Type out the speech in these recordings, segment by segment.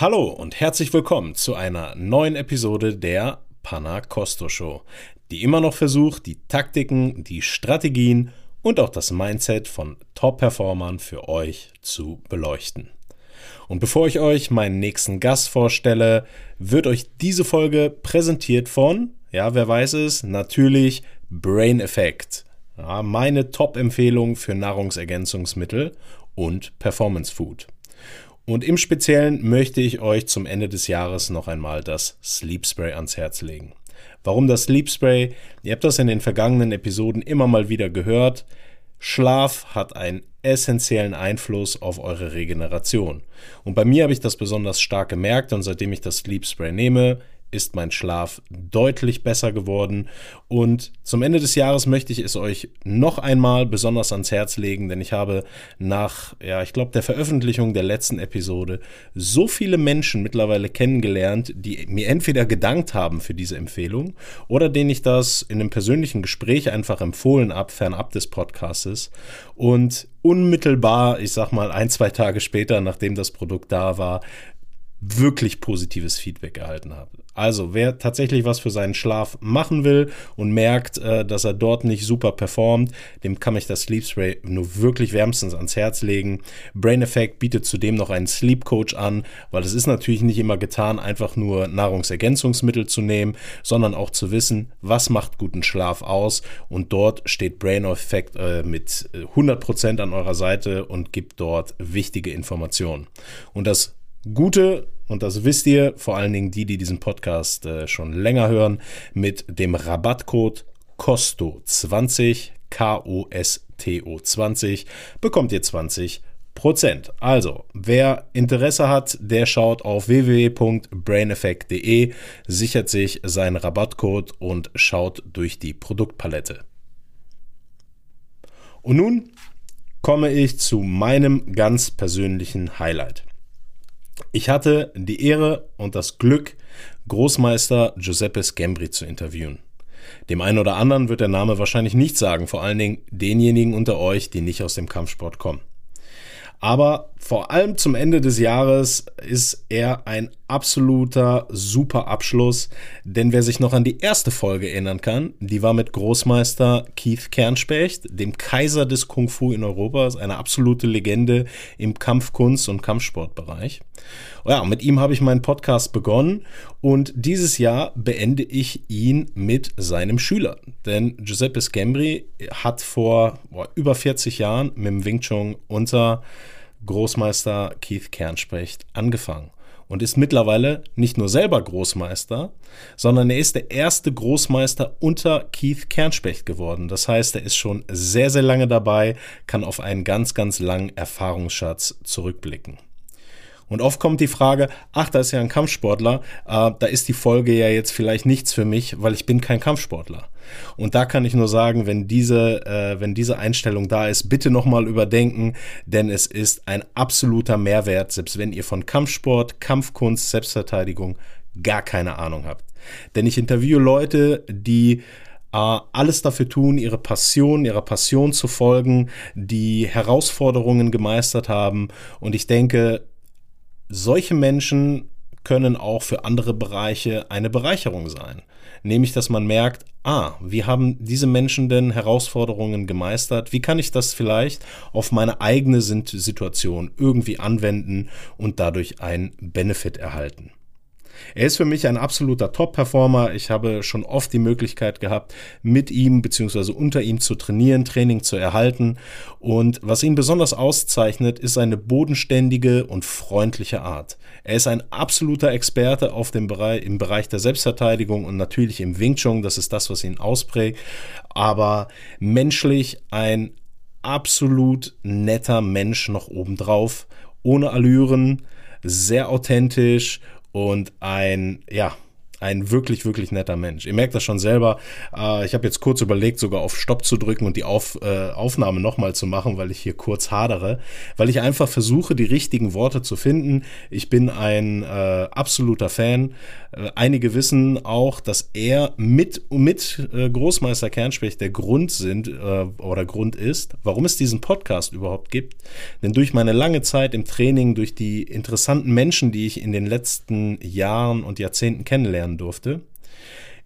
Hallo und herzlich willkommen zu einer neuen Episode der Panna Costo Show, die immer noch versucht, die Taktiken, die Strategien und auch das Mindset von Top-Performern für euch zu beleuchten. Und bevor ich euch meinen nächsten Gast vorstelle, wird euch diese Folge präsentiert von, ja, wer weiß es, natürlich Brain Effect. Ja, meine Top-Empfehlung für Nahrungsergänzungsmittel und Performance Food. Und im Speziellen möchte ich euch zum Ende des Jahres noch einmal das Sleep Spray ans Herz legen. Warum das Sleep Spray? Ihr habt das in den vergangenen Episoden immer mal wieder gehört. Schlaf hat einen essentiellen Einfluss auf eure Regeneration. Und bei mir habe ich das besonders stark gemerkt und seitdem ich das Sleep Spray nehme, ist mein Schlaf deutlich besser geworden. Und zum Ende des Jahres möchte ich es euch noch einmal besonders ans Herz legen, denn ich habe nach, ja, ich glaube, der Veröffentlichung der letzten Episode so viele Menschen mittlerweile kennengelernt, die mir entweder gedankt haben für diese Empfehlung oder denen ich das in einem persönlichen Gespräch einfach empfohlen habe, fernab des Podcastes. Und unmittelbar, ich sag mal ein, zwei Tage später, nachdem das Produkt da war, wirklich positives Feedback erhalten habe. Also, wer tatsächlich was für seinen Schlaf machen will und merkt, äh, dass er dort nicht super performt, dem kann ich das Sleep Spray nur wirklich wärmstens ans Herz legen. Brain Effect bietet zudem noch einen Sleep Coach an, weil es ist natürlich nicht immer getan, einfach nur Nahrungsergänzungsmittel zu nehmen, sondern auch zu wissen, was macht guten Schlaf aus. Und dort steht Brain Effect äh, mit 100% an eurer Seite und gibt dort wichtige Informationen. Und das Gute und das wisst ihr, vor allen Dingen die, die diesen Podcast äh, schon länger hören, mit dem Rabattcode COSTO20, K-O-S-T-O 20, bekommt ihr 20 Prozent. Also, wer Interesse hat, der schaut auf www.braineffect.de, sichert sich seinen Rabattcode und schaut durch die Produktpalette. Und nun komme ich zu meinem ganz persönlichen Highlight. Ich hatte die Ehre und das Glück, Großmeister Giuseppe Scambri zu interviewen. Dem einen oder anderen wird der Name wahrscheinlich nichts sagen, vor allen Dingen denjenigen unter euch, die nicht aus dem Kampfsport kommen. Aber vor allem zum Ende des Jahres ist er ein absoluter super Abschluss, denn wer sich noch an die erste Folge erinnern kann, die war mit Großmeister Keith Kernspecht, dem Kaiser des Kung Fu in Europa, ist eine absolute Legende im Kampfkunst- und Kampfsportbereich. Ja, mit ihm habe ich meinen Podcast begonnen und dieses Jahr beende ich ihn mit seinem Schüler, denn Giuseppe Scambri hat vor boah, über 40 Jahren mit dem Wing Chun unter Großmeister Keith Kernspecht angefangen und ist mittlerweile nicht nur selber Großmeister, sondern er ist der erste Großmeister unter Keith Kernspecht geworden. Das heißt, er ist schon sehr, sehr lange dabei, kann auf einen ganz, ganz langen Erfahrungsschatz zurückblicken. Und oft kommt die Frage, ach, da ist ja ein Kampfsportler, äh, da ist die Folge ja jetzt vielleicht nichts für mich, weil ich bin kein Kampfsportler. Und da kann ich nur sagen, wenn diese, äh, wenn diese Einstellung da ist, bitte nochmal überdenken, denn es ist ein absoluter Mehrwert, selbst wenn ihr von Kampfsport, Kampfkunst, Selbstverteidigung gar keine Ahnung habt. Denn ich interviewe Leute, die äh, alles dafür tun, ihre Passion, ihrer Passion zu folgen, die Herausforderungen gemeistert haben. Und ich denke, solche Menschen können auch für andere Bereiche eine Bereicherung sein. Nämlich, dass man merkt, ah, wie haben diese Menschen denn Herausforderungen gemeistert? Wie kann ich das vielleicht auf meine eigene Situation irgendwie anwenden und dadurch einen Benefit erhalten? Er ist für mich ein absoluter Top-Performer. Ich habe schon oft die Möglichkeit gehabt, mit ihm bzw. unter ihm zu trainieren, Training zu erhalten. Und was ihn besonders auszeichnet, ist seine bodenständige und freundliche Art. Er ist ein absoluter Experte auf dem Bereich, im Bereich der Selbstverteidigung und natürlich im Wing Chun. Das ist das, was ihn ausprägt. Aber menschlich ein absolut netter Mensch noch obendrauf. Ohne Allüren, sehr authentisch und ein, ja, ein wirklich, wirklich netter Mensch. Ihr merkt das schon selber. Äh, ich habe jetzt kurz überlegt, sogar auf Stopp zu drücken und die auf, äh, Aufnahme nochmal zu machen, weil ich hier kurz hadere, weil ich einfach versuche, die richtigen Worte zu finden. Ich bin ein äh, absoluter Fan. Äh, einige wissen auch, dass er mit, mit äh, Großmeister Kernspecht der Grund sind äh, oder Grund ist, warum es diesen Podcast überhaupt gibt. Denn durch meine lange Zeit im Training, durch die interessanten Menschen, die ich in den letzten Jahren und Jahrzehnten kennenlernen durfte,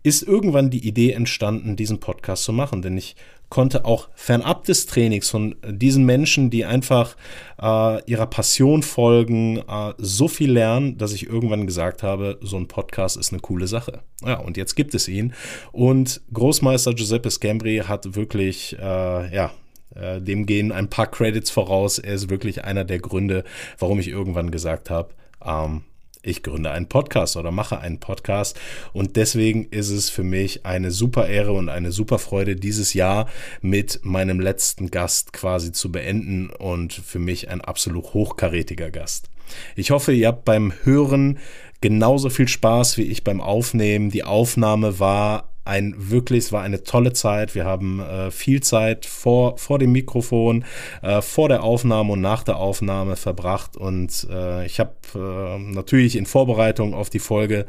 ist irgendwann die Idee entstanden, diesen Podcast zu machen. Denn ich konnte auch fernab des Trainings von diesen Menschen, die einfach äh, ihrer Passion folgen, äh, so viel lernen, dass ich irgendwann gesagt habe, so ein Podcast ist eine coole Sache. Ja, und jetzt gibt es ihn. Und Großmeister Giuseppe Scambri hat wirklich, äh, ja, äh, dem gehen ein paar Credits voraus. Er ist wirklich einer der Gründe, warum ich irgendwann gesagt habe, ähm, ich gründe einen Podcast oder mache einen Podcast. Und deswegen ist es für mich eine super Ehre und eine super Freude, dieses Jahr mit meinem letzten Gast quasi zu beenden und für mich ein absolut hochkarätiger Gast. Ich hoffe, ihr habt beim Hören genauso viel Spaß wie ich beim Aufnehmen. Die Aufnahme war ein wirklich, es war eine tolle Zeit. Wir haben äh, viel Zeit vor, vor dem Mikrofon, äh, vor der Aufnahme und nach der Aufnahme verbracht. Und äh, ich habe äh, natürlich in Vorbereitung auf die Folge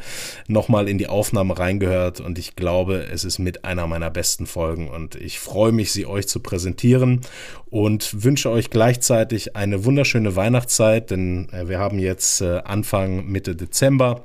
nochmal in die Aufnahme reingehört und ich glaube, es ist mit einer meiner besten Folgen und ich freue mich, sie euch zu präsentieren und wünsche euch gleichzeitig eine wunderschöne Weihnachtszeit, denn äh, wir haben jetzt äh, Anfang Mitte Dezember.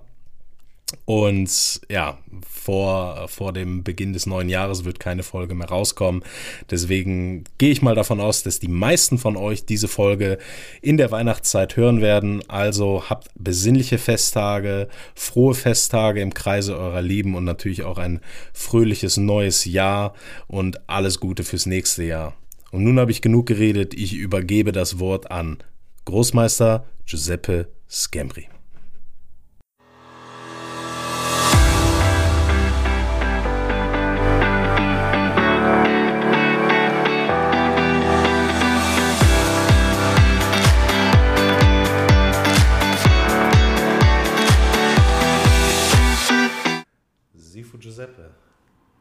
Und ja, vor, vor dem Beginn des neuen Jahres wird keine Folge mehr rauskommen. Deswegen gehe ich mal davon aus, dass die meisten von euch diese Folge in der Weihnachtszeit hören werden. Also habt besinnliche Festtage, frohe Festtage im Kreise eurer Lieben und natürlich auch ein fröhliches neues Jahr und alles Gute fürs nächste Jahr. Und nun habe ich genug geredet. Ich übergebe das Wort an Großmeister Giuseppe Scambri.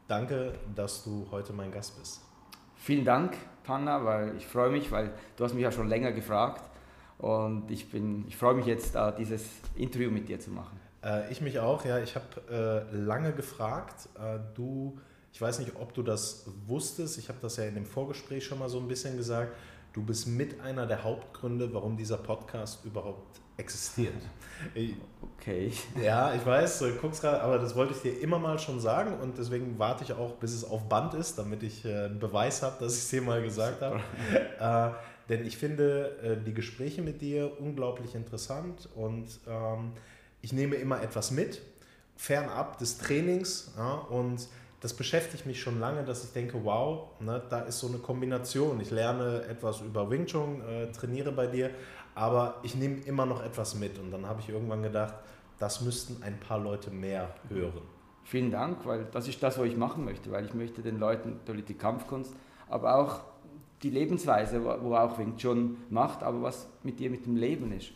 Danke, dass du heute mein Gast bist. Vielen Dank, Panna, weil ich freue mich, weil du hast mich ja schon länger gefragt und ich, bin, ich freue mich jetzt, dieses Interview mit dir zu machen. Äh, ich mich auch, ja. Ich habe äh, lange gefragt. Äh, du, ich weiß nicht, ob du das wusstest. Ich habe das ja in dem Vorgespräch schon mal so ein bisschen gesagt. Du bist mit einer der Hauptgründe, warum dieser Podcast überhaupt existiert. Okay. Ja, ich weiß, du guckst gerade, aber das wollte ich dir immer mal schon sagen und deswegen warte ich auch, bis es auf Band ist, damit ich äh, einen Beweis habe, dass ich es dir mal gesagt habe. äh, denn ich finde äh, die Gespräche mit dir unglaublich interessant und ähm, ich nehme immer etwas mit, fernab des Trainings ja, und das beschäftigt mich schon lange, dass ich denke, wow, ne, da ist so eine Kombination. Ich lerne etwas über Wing Chun, äh, trainiere bei dir, aber ich nehme immer noch etwas mit. Und dann habe ich irgendwann gedacht, das müssten ein paar Leute mehr hören. Vielen Dank, weil das ist das, was ich machen möchte, weil ich möchte den Leuten natürlich die Kampfkunst, aber auch die Lebensweise, wo auch Wing Chun macht, aber was mit dir mit dem Leben ist.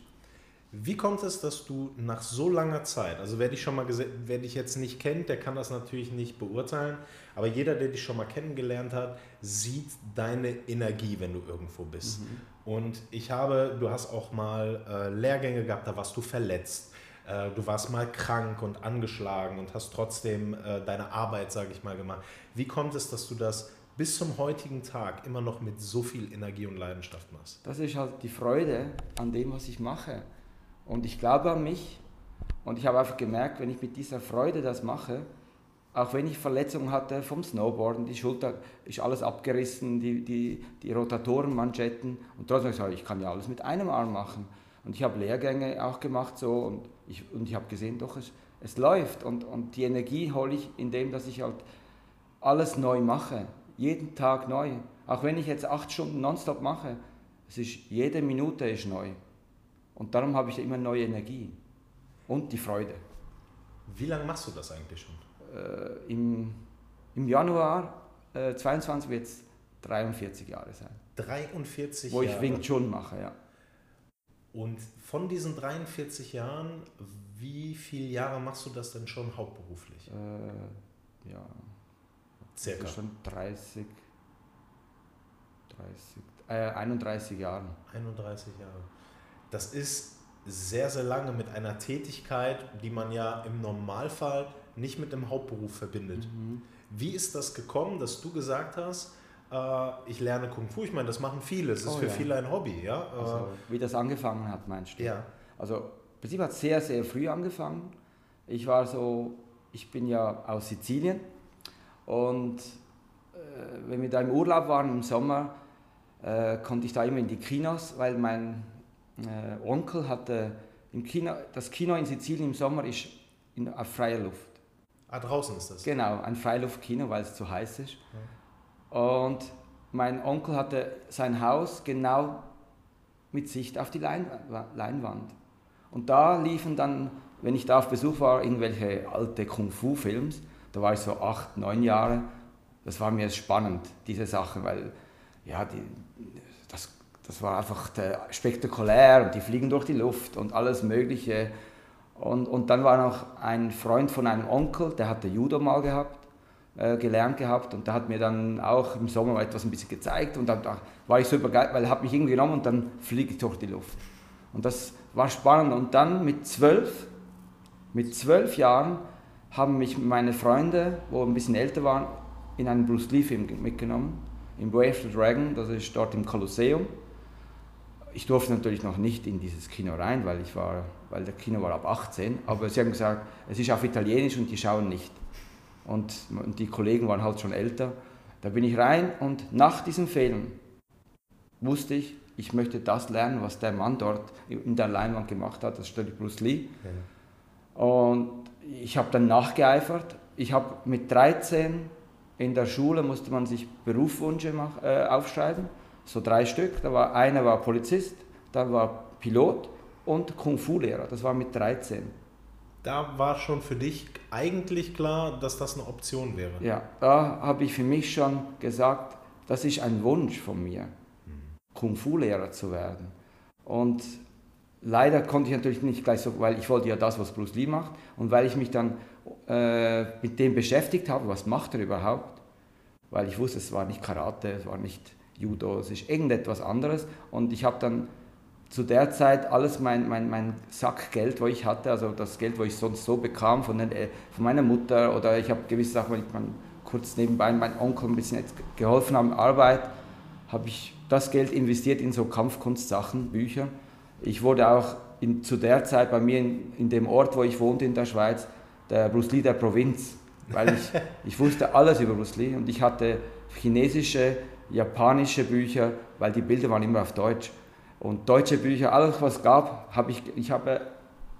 Wie kommt es, dass du nach so langer Zeit, also wer dich schon mal wer dich jetzt nicht kennt, der kann das natürlich nicht beurteilen, aber jeder, der dich schon mal kennengelernt hat, sieht deine Energie, wenn du irgendwo bist. Mhm. Und ich habe, du hast auch mal äh, Lehrgänge gehabt, da warst du verletzt. Äh, du warst mal krank und angeschlagen und hast trotzdem äh, deine Arbeit, sage ich mal, gemacht. Wie kommt es, dass du das bis zum heutigen Tag immer noch mit so viel Energie und Leidenschaft machst? Das ist halt die Freude an dem, was ich mache. Und ich glaube an mich. Und ich habe einfach gemerkt, wenn ich mit dieser Freude das mache, auch wenn ich Verletzungen hatte vom Snowboarden, die Schulter ist alles abgerissen, die, die, die Rotatorenmanschetten und trotzdem sage ich, ich kann ja alles mit einem Arm machen. Und ich habe Lehrgänge auch gemacht so und ich, und ich habe gesehen, doch, es, es läuft und, und die Energie hole ich, indem dass ich halt alles neu mache, jeden Tag neu. Auch wenn ich jetzt acht Stunden nonstop mache, es ist, jede Minute ist neu. Und darum habe ich immer neue Energie und die Freude. Wie lange machst du das eigentlich schon? Äh, im, Im Januar äh, 22 wird es 43 Jahre sein. 43 Wo Jahre? Wo ich Wing Chun mache, ja. Und von diesen 43 Jahren, Wie viele Jahre machst du das denn schon hauptberuflich? Äh, ja. Circa. Also schon 30, 30, äh, 31 Jahre. 31 Jahre. Das ist sehr, sehr lange mit einer Tätigkeit, die man ja im Normalfall nicht mit dem Hauptberuf verbindet. Mhm. Wie ist das gekommen, dass du gesagt hast, äh, ich lerne Kung Fu? Ich meine, das machen viele. Es ist Oh für ja. viele ein Hobby. Ja? Äh, Also, wie das angefangen hat, meinst du? ja. Also, im Prinzip hat es sehr, sehr früh angefangen. Ich war so, ich bin ja aus Sizilien und äh, wenn wir da im Urlaub waren im Sommer, äh, konnte ich da immer in die Kinos, weil mein äh, Onkel hatte im Kino, das Kino in Sizilien im Sommer ist in, auf freier Luft. Ah, draußen ist das. Genau, ein Freiluftkino, weil es zu heiß ist. Und mein Onkel hatte sein Haus genau mit Sicht auf die Lein Leinwand. Und da liefen dann, wenn ich da auf Besuch war, irgendwelche alte Kung-Fu-Films. Da war ich so acht, neun Jahre. Das war mir spannend, diese Sachen, weil ja, die, das, das war einfach spektakulär und die fliegen durch die Luft und alles Mögliche. Und, und dann war noch ein Freund von einem Onkel, der hatte Judo mal gehabt, äh, gelernt gehabt und der hat mir dann auch im Sommer etwas ein bisschen gezeigt und dann da war ich so begeistert, weil er hat mich irgendwie genommen und dann fliege ich durch die Luft. Und das war spannend. Und dann mit zwölf, mit zwölf Jahren haben mich meine Freunde, wo ein bisschen älter waren, in einen Bruce Lee-Film mitgenommen, im of the Dragon, das ist dort im Kolosseum. Ich durfte natürlich noch nicht in dieses Kino rein, weil, ich war, weil der Kino war ab 18, aber sie haben gesagt, es ist auf Italienisch und die schauen nicht. Und, und die Kollegen waren halt schon älter. Da bin ich rein und nach diesem Film wusste ich, ich möchte das lernen, was der Mann dort in der Leinwand gemacht hat, das natürlich Bruce Lee. Und ich habe dann nachgeeifert. Ich habe mit 13 in der Schule musste man sich Berufswünsche äh, aufschreiben, so drei Stück. Da war einer war Polizist, dann war Pilot und Kung Fu Lehrer. Das war mit 13. Da war schon für dich eigentlich klar, dass das eine Option wäre. Ja, da habe ich für mich schon gesagt, das ist ein Wunsch von mir, Kung Fu Lehrer zu werden. Und leider konnte ich natürlich nicht gleich so, weil ich wollte ja das, was Bruce Lee macht, und weil ich mich dann äh, mit dem beschäftigt habe, was macht er überhaupt, weil ich wusste, es war nicht Karate, es war nicht Judo, es ist irgendetwas anderes. Und ich habe dann zu der Zeit alles mein, mein, mein Sack Geld, wo ich hatte, also das Geld, wo ich sonst so bekam von, den, äh, von meiner Mutter oder ich habe gewisse Sachen, wenn ich man kurz nebenbei meinem Onkel ein bisschen geholfen habe, Arbeit, habe ich das Geld investiert in so Kampfkunstsachen, Bücher. Ich wurde auch in, zu der Zeit bei mir in, in dem Ort, wo ich wohnte in der Schweiz, der Bruce Lee der Provinz, weil ich, ich wusste alles über Bruce Lee und ich hatte chinesische, japanische Bücher, weil die Bilder waren immer auf Deutsch. Und deutsche Bücher, alles was es gab, habe ich, ich habe,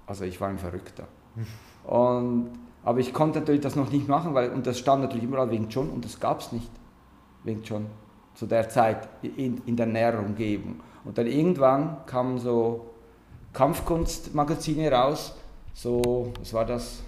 also ich war ein Verrückter. Und, aber ich konnte natürlich das noch nicht machen, weil, und das stand natürlich überall Wing Chun und das gab es nicht, Wing Chun, zu der Zeit in, in der näheren Umgebung. Und dann irgendwann kamen so Kampfkunstmagazine raus, so, was war das,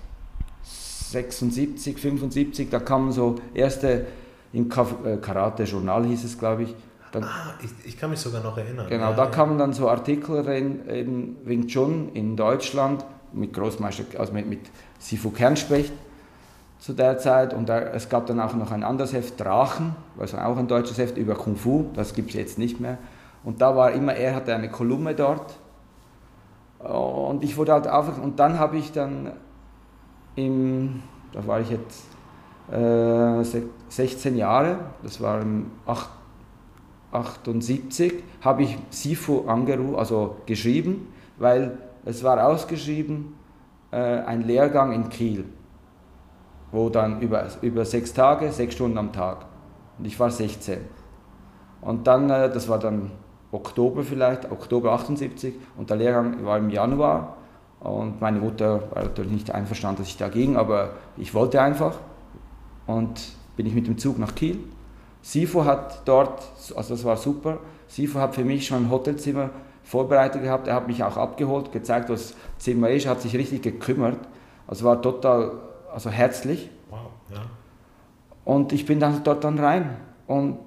76, 75, da kamen so erste, im äh, Karate-Journal hieß es, glaube ich, dann, Ah, ich, ich kann mich sogar noch erinnern. Genau, Ja, da ja. kamen dann so Artikel rein, eben Wing Chun in Deutschland mit Großmeister, also mit, mit Sifu Kernspecht zu der Zeit und da, es gab dann auch noch ein anderes Heft, Drachen, also auch ein deutsches Heft über Kung Fu, das gibt es jetzt nicht mehr. Und da war immer, er hatte eine Kolumne dort und ich wurde halt aufmerksam und dann habe ich dann im, da war ich jetzt äh, se- 16 Jahre, das war im 8, 78 habe ich SIFU angerufen, also geschrieben, weil es war ausgeschrieben äh, ein Lehrgang in Kiel, wo dann über, über sechs Tage, sechs Stunden am Tag. Und ich war 16. Und dann, äh, das war dann Oktober vielleicht, Oktober 78 und der Lehrgang war im Januar und meine Mutter war natürlich nicht einverstanden, dass ich da ging, aber ich wollte einfach und bin ich mit dem Zug nach Kiel. Sifo hat dort, also das war super, Sifo hat für mich schon ein Hotelzimmer vorbereitet gehabt, er hat mich auch abgeholt, gezeigt, wo das Zimmer ist, hat sich richtig gekümmert, also war total also herzlich Wow, ja. und ich bin dann dort dann rein und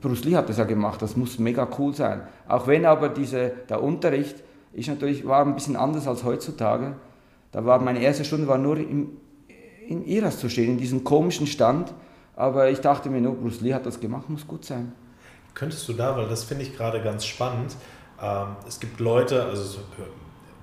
Bruce Lee hat das ja gemacht, das muss mega cool sein. Auch wenn aber diese, der Unterricht ist natürlich, war ein bisschen anders als heutzutage. Da war meine erste Stunde war nur im, in Iras zu stehen, in diesem komischen Stand. Aber ich dachte mir nur, Bruce Lee hat das gemacht, muss gut sein. Könntest du da, weil das finde ich gerade ganz spannend. Ähm, es gibt Leute, also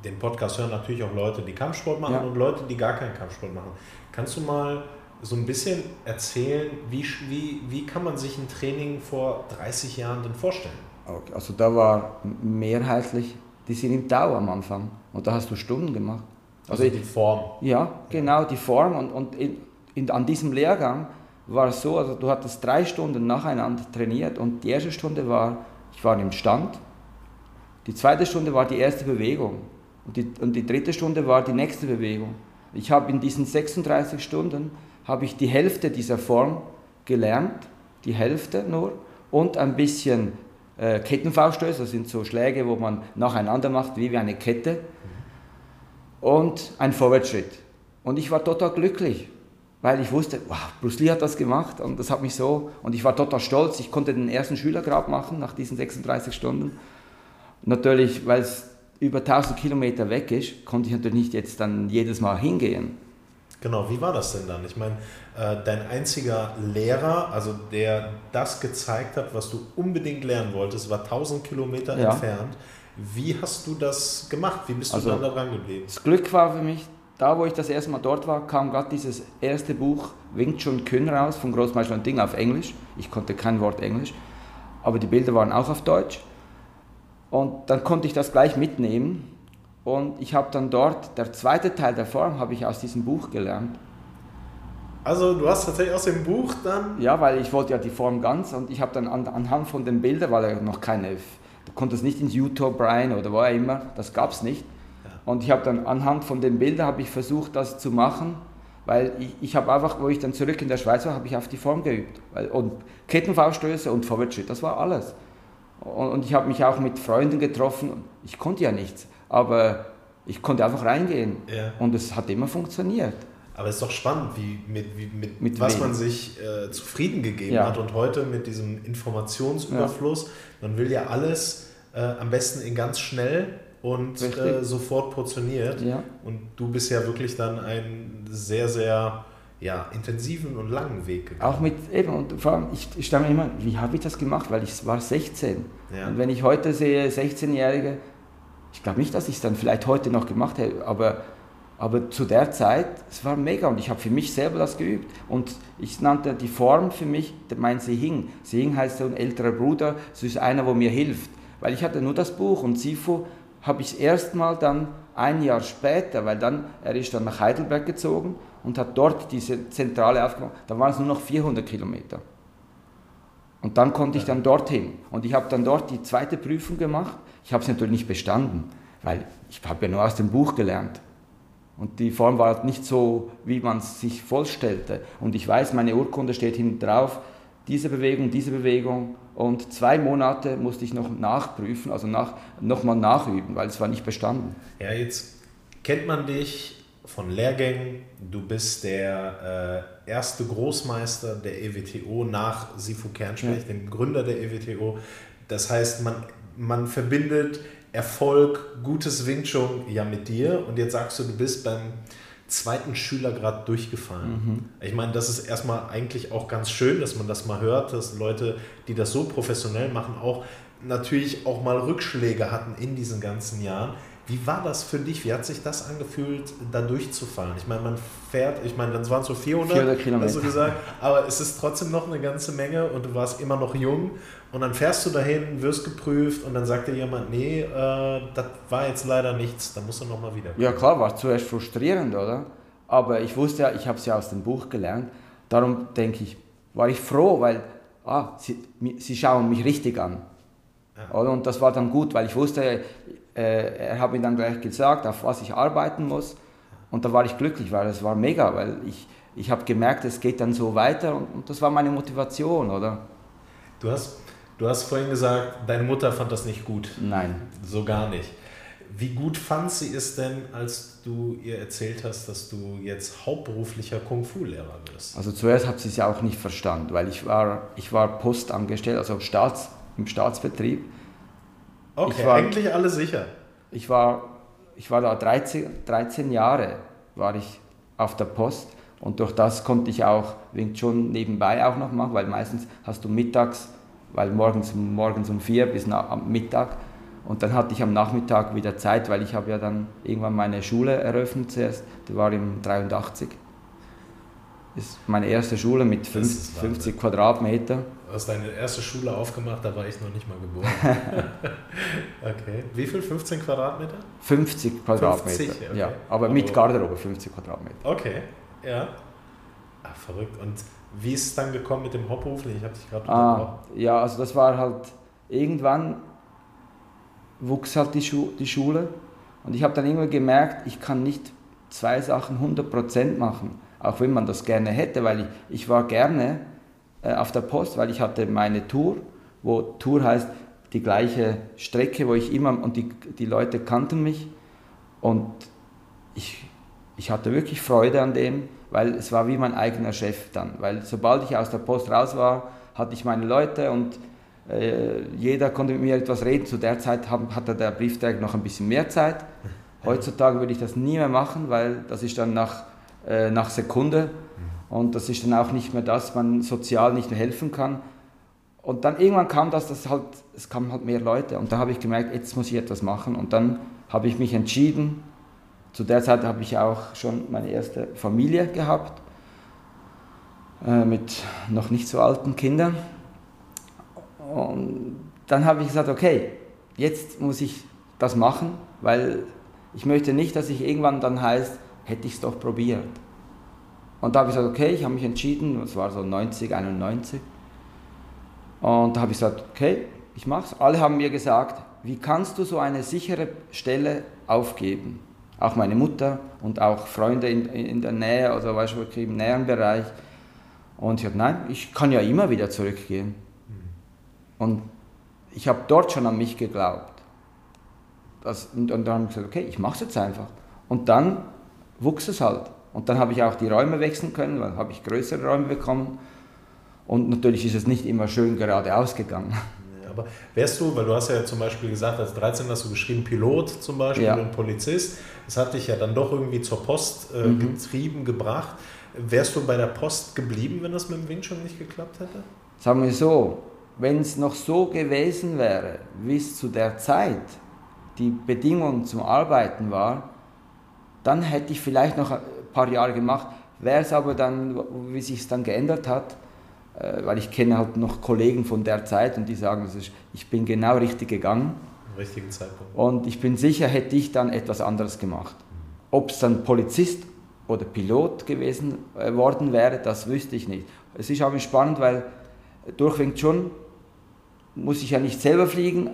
den Podcast hören natürlich auch Leute, die Kampfsport machen ja. und Leute, die gar keinen Kampfsport machen. Kannst du mal so ein bisschen erzählen, wie, wie, wie kann man sich ein Training vor 30 Jahren denn vorstellen? Okay, also da war mehrheitlich, die sind im Tau am Anfang und da hast du Stunden gemacht. Also, also die Form. Ja, genau, die Form und, und in, in, an diesem Lehrgang war es so, also du hattest drei Stunden nacheinander trainiert und die erste Stunde war, ich war im Stand, die zweite Stunde war die erste Bewegung und die, und die dritte Stunde war die nächste Bewegung. Ich habe in diesen 36 Stunden habe ich die Hälfte dieser Form gelernt, die Hälfte nur, und ein bisschen äh, Kettenfauststöße, das sind so Schläge, wo man nacheinander macht, wie, wie eine Kette, und ein Vorwärtsschritt. Und ich war total glücklich, weil ich wusste, wow, Bruce Lee hat das gemacht und das hat mich so, und ich war total stolz, ich konnte den ersten Schülergrab machen nach diesen 36 Stunden. Natürlich, weil es über 1000 Kilometer weg ist, konnte ich natürlich nicht jetzt dann jedes Mal hingehen. Genau, wie war das denn dann? Ich meine, äh, dein einziger Lehrer, also der das gezeigt hat, was du unbedingt lernen wolltest, war 1000 Kilometer ja. entfernt. Wie hast du das gemacht? Wie bist du also, dann da dran geblieben? Das Glück war für mich, da wo ich das erste Mal dort war, kam gerade dieses erste Buch Wing Chun Kün raus von Großmeister und Ding auf Englisch. Ich konnte kein Wort Englisch, aber die Bilder waren auch auf Deutsch. Und dann konnte ich das gleich mitnehmen und ich habe dann dort, der zweite Teil der Form habe ich aus diesem Buch gelernt. Also du hast tatsächlich aus dem Buch dann? Ja, weil ich wollte ja die Form ganz und ich habe dann an, anhand von den Bildern, weil er noch keine, du konntest nicht ins YouTube rein oder wo immer, das gab es nicht. Ja. Und ich habe dann anhand von den Bildern habe ich versucht, das zu machen, weil ich, ich habe einfach, wo ich dann zurück in der Schweiz war, habe ich auf die Form geübt. Und Kettenfauststöße und Vorwärtsschritt, das war alles. Und, und ich habe mich auch mit Freunden getroffen, ich konnte ja nichts aber ich konnte einfach reingehen ja. und es hat immer funktioniert. Aber es ist doch spannend, wie, mit, wie, mit, mit was man sich äh, zufrieden gegeben ja. hat und heute mit diesem Informationsüberfluss, ja. man will ja alles äh, am besten in ganz schnell und äh, sofort portioniert. Ja. Und du bist ja wirklich dann einen sehr, sehr ja, intensiven und langen Weg gegangen. Auch mit, eben, und vor allem, ich, ich stelle mir immer, wie habe ich das gemacht? Weil ich war 16. Und wenn ich heute sehe, 16-Jährige, ich glaube nicht, dass ich es dann vielleicht heute noch gemacht hätte, aber, aber zu der Zeit, es war mega und ich habe für mich selber das geübt. Und ich nannte die Form für mich mein Sehing. Sehing heißt so ein älterer Bruder, es ist einer, der mir hilft. Weil ich hatte nur das Buch und Sifu habe ich erstmal dann ein Jahr später, weil dann, er ist dann nach Heidelberg gezogen und hat dort diese Zentrale aufgemacht. Da waren es nur noch 400 Kilometer. Und dann konnte ich dann dorthin. Und ich habe dann dort die zweite Prüfung gemacht ich habe es natürlich nicht bestanden, weil ich habe ja nur aus dem Buch gelernt. Und die Form war nicht so, wie man es sich vorstellte. Und ich weiß, meine Urkunde steht hinten drauf, diese Bewegung, diese Bewegung. Und zwei Monate musste ich noch nachprüfen, also nach, nochmal nachüben, weil es war nicht bestanden. Ja, jetzt kennt man dich von Lehrgängen. Du bist der äh, erste Großmeister der EWTO nach Sifu Kernspech, ja. dem Gründer der EWTO. Das heißt, man man verbindet Erfolg, gutes Wing Chun ja mit dir und jetzt sagst du, du bist beim zweiten Schülergrad durchgefallen. Mhm. Ich meine, das ist erstmal eigentlich auch ganz schön, dass man das mal hört, dass Leute, die das so professionell machen, auch natürlich auch mal Rückschläge hatten in diesen ganzen Jahren. Wie war das für dich? Wie hat sich das angefühlt, da durchzufallen? Ich meine, man fährt, ich meine, dann waren es so 400, 400 Kilometer. hast du gesagt, aber es ist trotzdem noch eine ganze Menge und du warst immer noch jung und dann fährst du dahin, wirst geprüft und dann sagt dir jemand, nee, äh, das war jetzt leider nichts, da musst du nochmal wieder. Ja klar, war zuerst frustrierend, oder? Aber ich wusste ja, ich habe es ja aus dem Buch gelernt, darum denke ich, war ich froh, weil ah, sie, sie schauen mich richtig an. Ja. Oder? Und das war dann gut, weil ich wusste, er hat mir dann gleich gesagt, auf was ich arbeiten muss. Und da war ich glücklich, weil es war mega, weil ich, ich habe gemerkt, es geht dann so weiter und, und, das war meine Motivation, oder? Du hast, du hast vorhin gesagt, deine Mutter fand das nicht gut. Nein. So gar nicht. Wie gut fand sie es denn, als du ihr erzählt hast, dass du jetzt hauptberuflicher Kung-Fu-Lehrer wirst? Also zuerst hat sie es ja auch nicht verstanden, weil ich war, ich war postangestellt, also Staats, im Staatsbetrieb Okay, war, eigentlich alles sicher. Ich war ich war da 13, 13 Jahre, war ich auf der Post und durch das konnte ich auch Wing Chun nebenbei auch noch machen, weil meistens hast du mittags, weil morgens, morgens um vier bis am Mittag und dann hatte ich am Nachmittag wieder Zeit, weil ich habe ja dann irgendwann meine Schule eröffnet zuerst, die war im 83. Das ist meine erste Schule mit 50, 50 Quadratmeter. Du hast deine erste Schule aufgemacht, da war ich noch nicht mal geboren. okay. Wie viel? 15 Quadratmeter? 50 Quadratmeter. 50, okay. ja. Aber mit Garderobe 50 Quadratmeter. Okay, ja. Ach, verrückt. Und wie ist es dann gekommen mit dem Hauptberuflichen? Ich habe dich gerade ah, Ja, also das war halt irgendwann wuchs halt die, Schu die Schule und ich habe dann immer gemerkt, ich kann nicht zwei Sachen 100% machen, auch wenn man das gerne hätte, weil ich, ich war gerne äh, auf der Post, weil ich hatte meine Tour, wo Tour heißt die gleiche Strecke, wo ich immer, und die, die Leute kannten mich und ich, ich hatte wirklich Freude an dem, weil es war wie mein eigener Chef dann, weil sobald ich aus der Post raus war, hatte ich meine Leute und äh, jeder konnte mit mir etwas reden. Zu der Zeit hatte der Briefträger noch ein bisschen mehr Zeit. Heutzutage würde ich das nie mehr machen, weil das ist dann nach, äh, nach Sekunde und das ist dann auch nicht mehr das, man sozial nicht mehr helfen kann. Und dann irgendwann kam das, das halt, es kamen halt mehr Leute und da habe ich gemerkt, jetzt muss ich etwas machen und dann habe ich mich entschieden. Zu der Zeit habe ich auch schon meine erste Familie gehabt äh, mit noch nicht so alten Kindern und dann habe ich gesagt, okay, jetzt muss ich das machen, weil ich möchte nicht, dass ich irgendwann dann heißt, hätte ich es doch probiert. Und da habe ich gesagt, okay, ich habe mich entschieden, das war so 90, 91. Und da habe ich gesagt, okay, ich mache es. Alle haben mir gesagt, wie kannst du so eine sichere Stelle aufgeben? Auch meine Mutter und auch Freunde in, in der Nähe, also weißt du, im näheren Bereich. Und ich habe nein, ich kann ja immer wieder zurückgehen. Und ich habe dort schon an mich geglaubt. Das, und, und dann habe ich gesagt, okay, ich mache es jetzt einfach. Und dann wuchs es halt. Und dann habe ich auch die Räume wechseln können, dann habe ich größere Räume bekommen. Und natürlich ist es nicht immer schön geradeaus gegangen. aber wärst du, weil du hast ja zum Beispiel gesagt, als 13 hast du geschrieben Pilot zum Beispiel ja. und Polizist. Das hat dich ja dann doch irgendwie zur Post äh, mhm. getrieben, gebracht. Wärst du bei der Post geblieben, wenn das mit dem Wing schon nicht geklappt hätte? Sagen wir so, wenn es noch so gewesen wäre, wie es zu der Zeit die Bedingung zum Arbeiten war, dann hätte ich vielleicht noch paar Jahre gemacht. Wäre es aber dann, wie sich es dann geändert hat, äh, weil ich kenne halt noch Kollegen von der Zeit und die sagen, ich bin genau richtig gegangen. Im richtigen Zeitpunkt. Und ich bin sicher, hätte ich dann etwas anderes gemacht. Ob es dann Polizist oder Pilot gewesen äh, worden wäre, das wüsste ich nicht. Es ist aber spannend, weil durch Wing Chun muss ich ja nicht selber fliegen.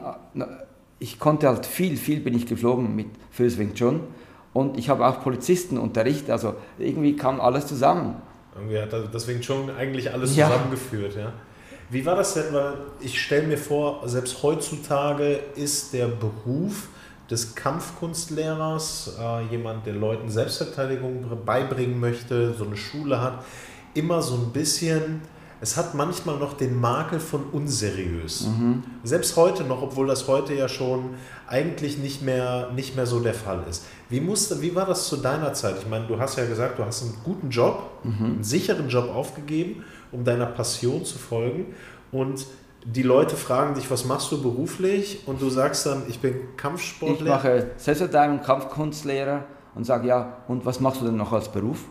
Ich konnte halt viel, viel bin ich geflogen mit fürs Wing Chun. Und ich habe auch Polizisten unterrichtet, also irgendwie kam alles zusammen. Irgendwie hat das Wing Chun eigentlich alles ja. zusammengeführt, ja. Wie war das denn? Weil ich stelle mir vor, selbst heutzutage ist der Beruf des Kampfkunstlehrers, äh, jemand, der Leuten Selbstverteidigung beibringen möchte, so eine Schule hat, immer so ein bisschen es hat manchmal noch den Makel von unseriös. Mhm. Selbst heute noch, obwohl das heute ja schon eigentlich nicht mehr, nicht mehr so der Fall ist. Wie, musste, wie war das zu deiner Zeit? Ich meine, du hast ja gesagt, du hast einen guten Job, mhm. einen sicheren Job aufgegeben, um deiner Passion zu folgen. Und die Leute fragen dich, was machst du beruflich? Und du sagst dann, ich bin Kampfsportlehrer. Ich mache Saisondive Kampfkunstlehrer und sage, ja, und was machst du denn noch als Beruf?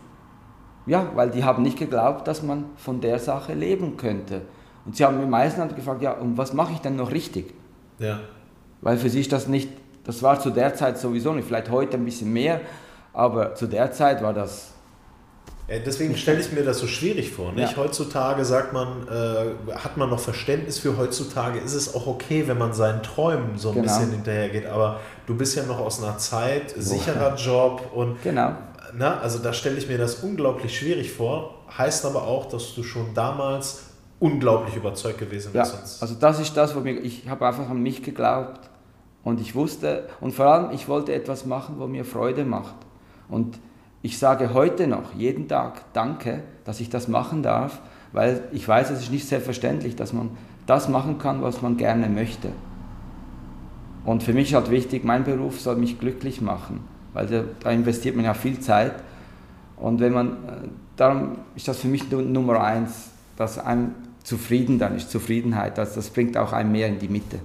Ja, weil die haben nicht geglaubt, dass man von der Sache leben könnte. Und sie haben mich meistens gefragt, ja, und was mache ich denn noch richtig? Ja. Weil für sie ist das nicht, das war zu der Zeit sowieso nicht, vielleicht heute ein bisschen mehr, aber zu der Zeit war das. Deswegen stelle ich mir das so schwierig vor. Nicht? Ja. Heutzutage sagt man, äh, hat man noch Verständnis für heutzutage, ist es auch okay, wenn man seinen Träumen so ein genau. bisschen hinterhergeht. Aber du bist ja noch aus einer Zeit, sicherer Job und genau na, also da stelle ich mir das unglaublich schwierig vor. Heißt aber auch, dass du schon damals unglaublich überzeugt gewesen bist. Ja, also das ist das, wo mir, ich habe einfach an mich geglaubt und ich wusste und vor allem ich wollte etwas machen, wo mir Freude macht. Und ich sage heute noch jeden Tag Danke, dass ich das machen darf, weil ich weiß, es ist nicht selbstverständlich, dass man das machen kann, was man gerne möchte. Und für mich ist halt wichtig, mein Beruf soll mich glücklich machen, weil da, investiert man ja viel Zeit. Und wenn man, äh, darum ist das für mich Nummer eins, dass einem zufrieden dann ist, Zufriedenheit, das, das bringt auch einem mehr in die Mitte.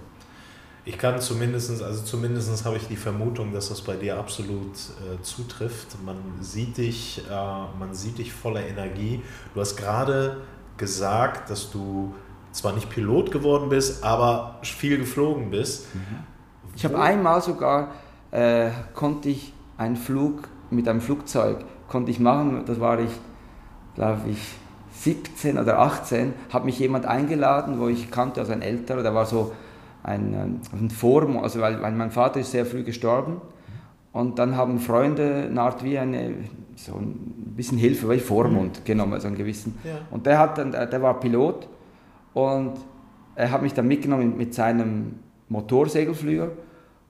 Ich kann zumindest, also zumindest habe ich die Vermutung, dass das bei dir absolut äh, zutrifft. Man sieht dich, äh, man sieht dich voller Energie. Du hast gerade gesagt, dass du zwar nicht Pilot geworden bist, aber viel geflogen bist. Mhm. Ich habe einmal sogar, äh, konnte ich einen Flug mit einem Flugzeug, konnte ich machen, das war ich, glaube ich, 17 oder 18, hat mich jemand eingeladen, wo ich kannte, also ein älterer, der war so ein, ähm, ein Forum, also weil, weil mein Vater ist sehr früh gestorben und dann haben Freunde eine Art wie eine, so ein bisschen Hilfe, weil Vormund mhm. genommen, also einen gewissen. Ja. Und der, hat dann, der war Pilot und er hat mich dann mitgenommen mit seinem Motorsegelflüger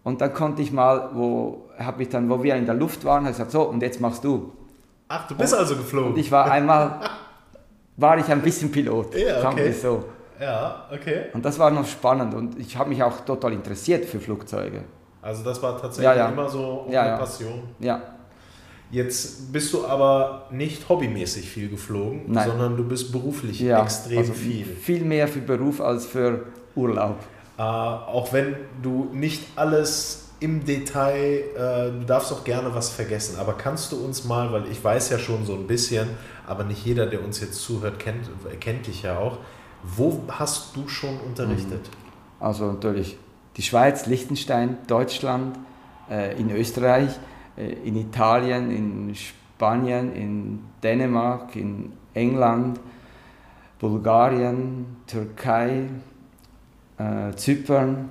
und dann konnte ich mal, wo, hat mich dann, wo wir in der Luft waren, hat gesagt, so und jetzt machst du. Ach, du bist und, also geflogen. Und ich war einmal, war ich ein bisschen Pilot, ja, okay. so. Ja, okay. Und das war noch spannend und ich habe mich auch total interessiert für Flugzeuge. Also das war tatsächlich ja, ja. immer so ja, eine Passion. Ja. Jetzt bist du aber nicht hobbymäßig viel geflogen, Nein. sondern du bist beruflich ja, extrem also viel. Viel mehr für Beruf als für Urlaub. Äh, auch wenn du nicht alles im Detail, äh, du darfst auch gerne was vergessen, aber kannst du uns mal, weil ich weiß ja schon so ein bisschen, aber nicht jeder, der uns jetzt zuhört, kennt, kennt dich ja auch. Wo hast du schon unterrichtet? Mhm. Also natürlich die Schweiz, Liechtenstein, Deutschland, äh, in Österreich, äh, in Italien, in Spanien, in Dänemark, in England, Bulgarien, Türkei, äh, Zypern,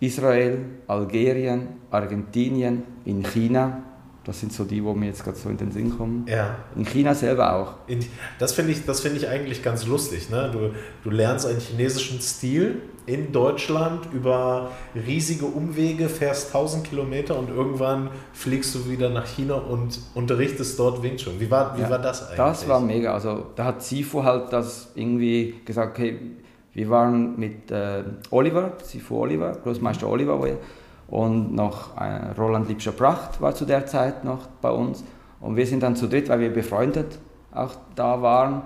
Israel, Algerien, Argentinien, in China. Das sind so die, wo mir jetzt gerade so in den Sinn kommen. Ja. In China selber auch. In, das finde ich, find ich eigentlich ganz lustig. Ne? Du, du lernst einen chinesischen Stil in Deutschland über riesige Umwege, fährst 1000 Kilometer und irgendwann fliegst du wieder nach China und unterrichtest dort Wing Chun. Wie war, wie ja, war das eigentlich? Das war mega. Also da hat Sifu halt das irgendwie gesagt, okay, wir waren mit äh, Oliver, Sifu Oliver, Großmeister. Oliver und noch äh, Roland Liebscher Pracht war zu der Zeit noch bei uns. Und wir sind dann zu dritt, weil wir befreundet auch da waren,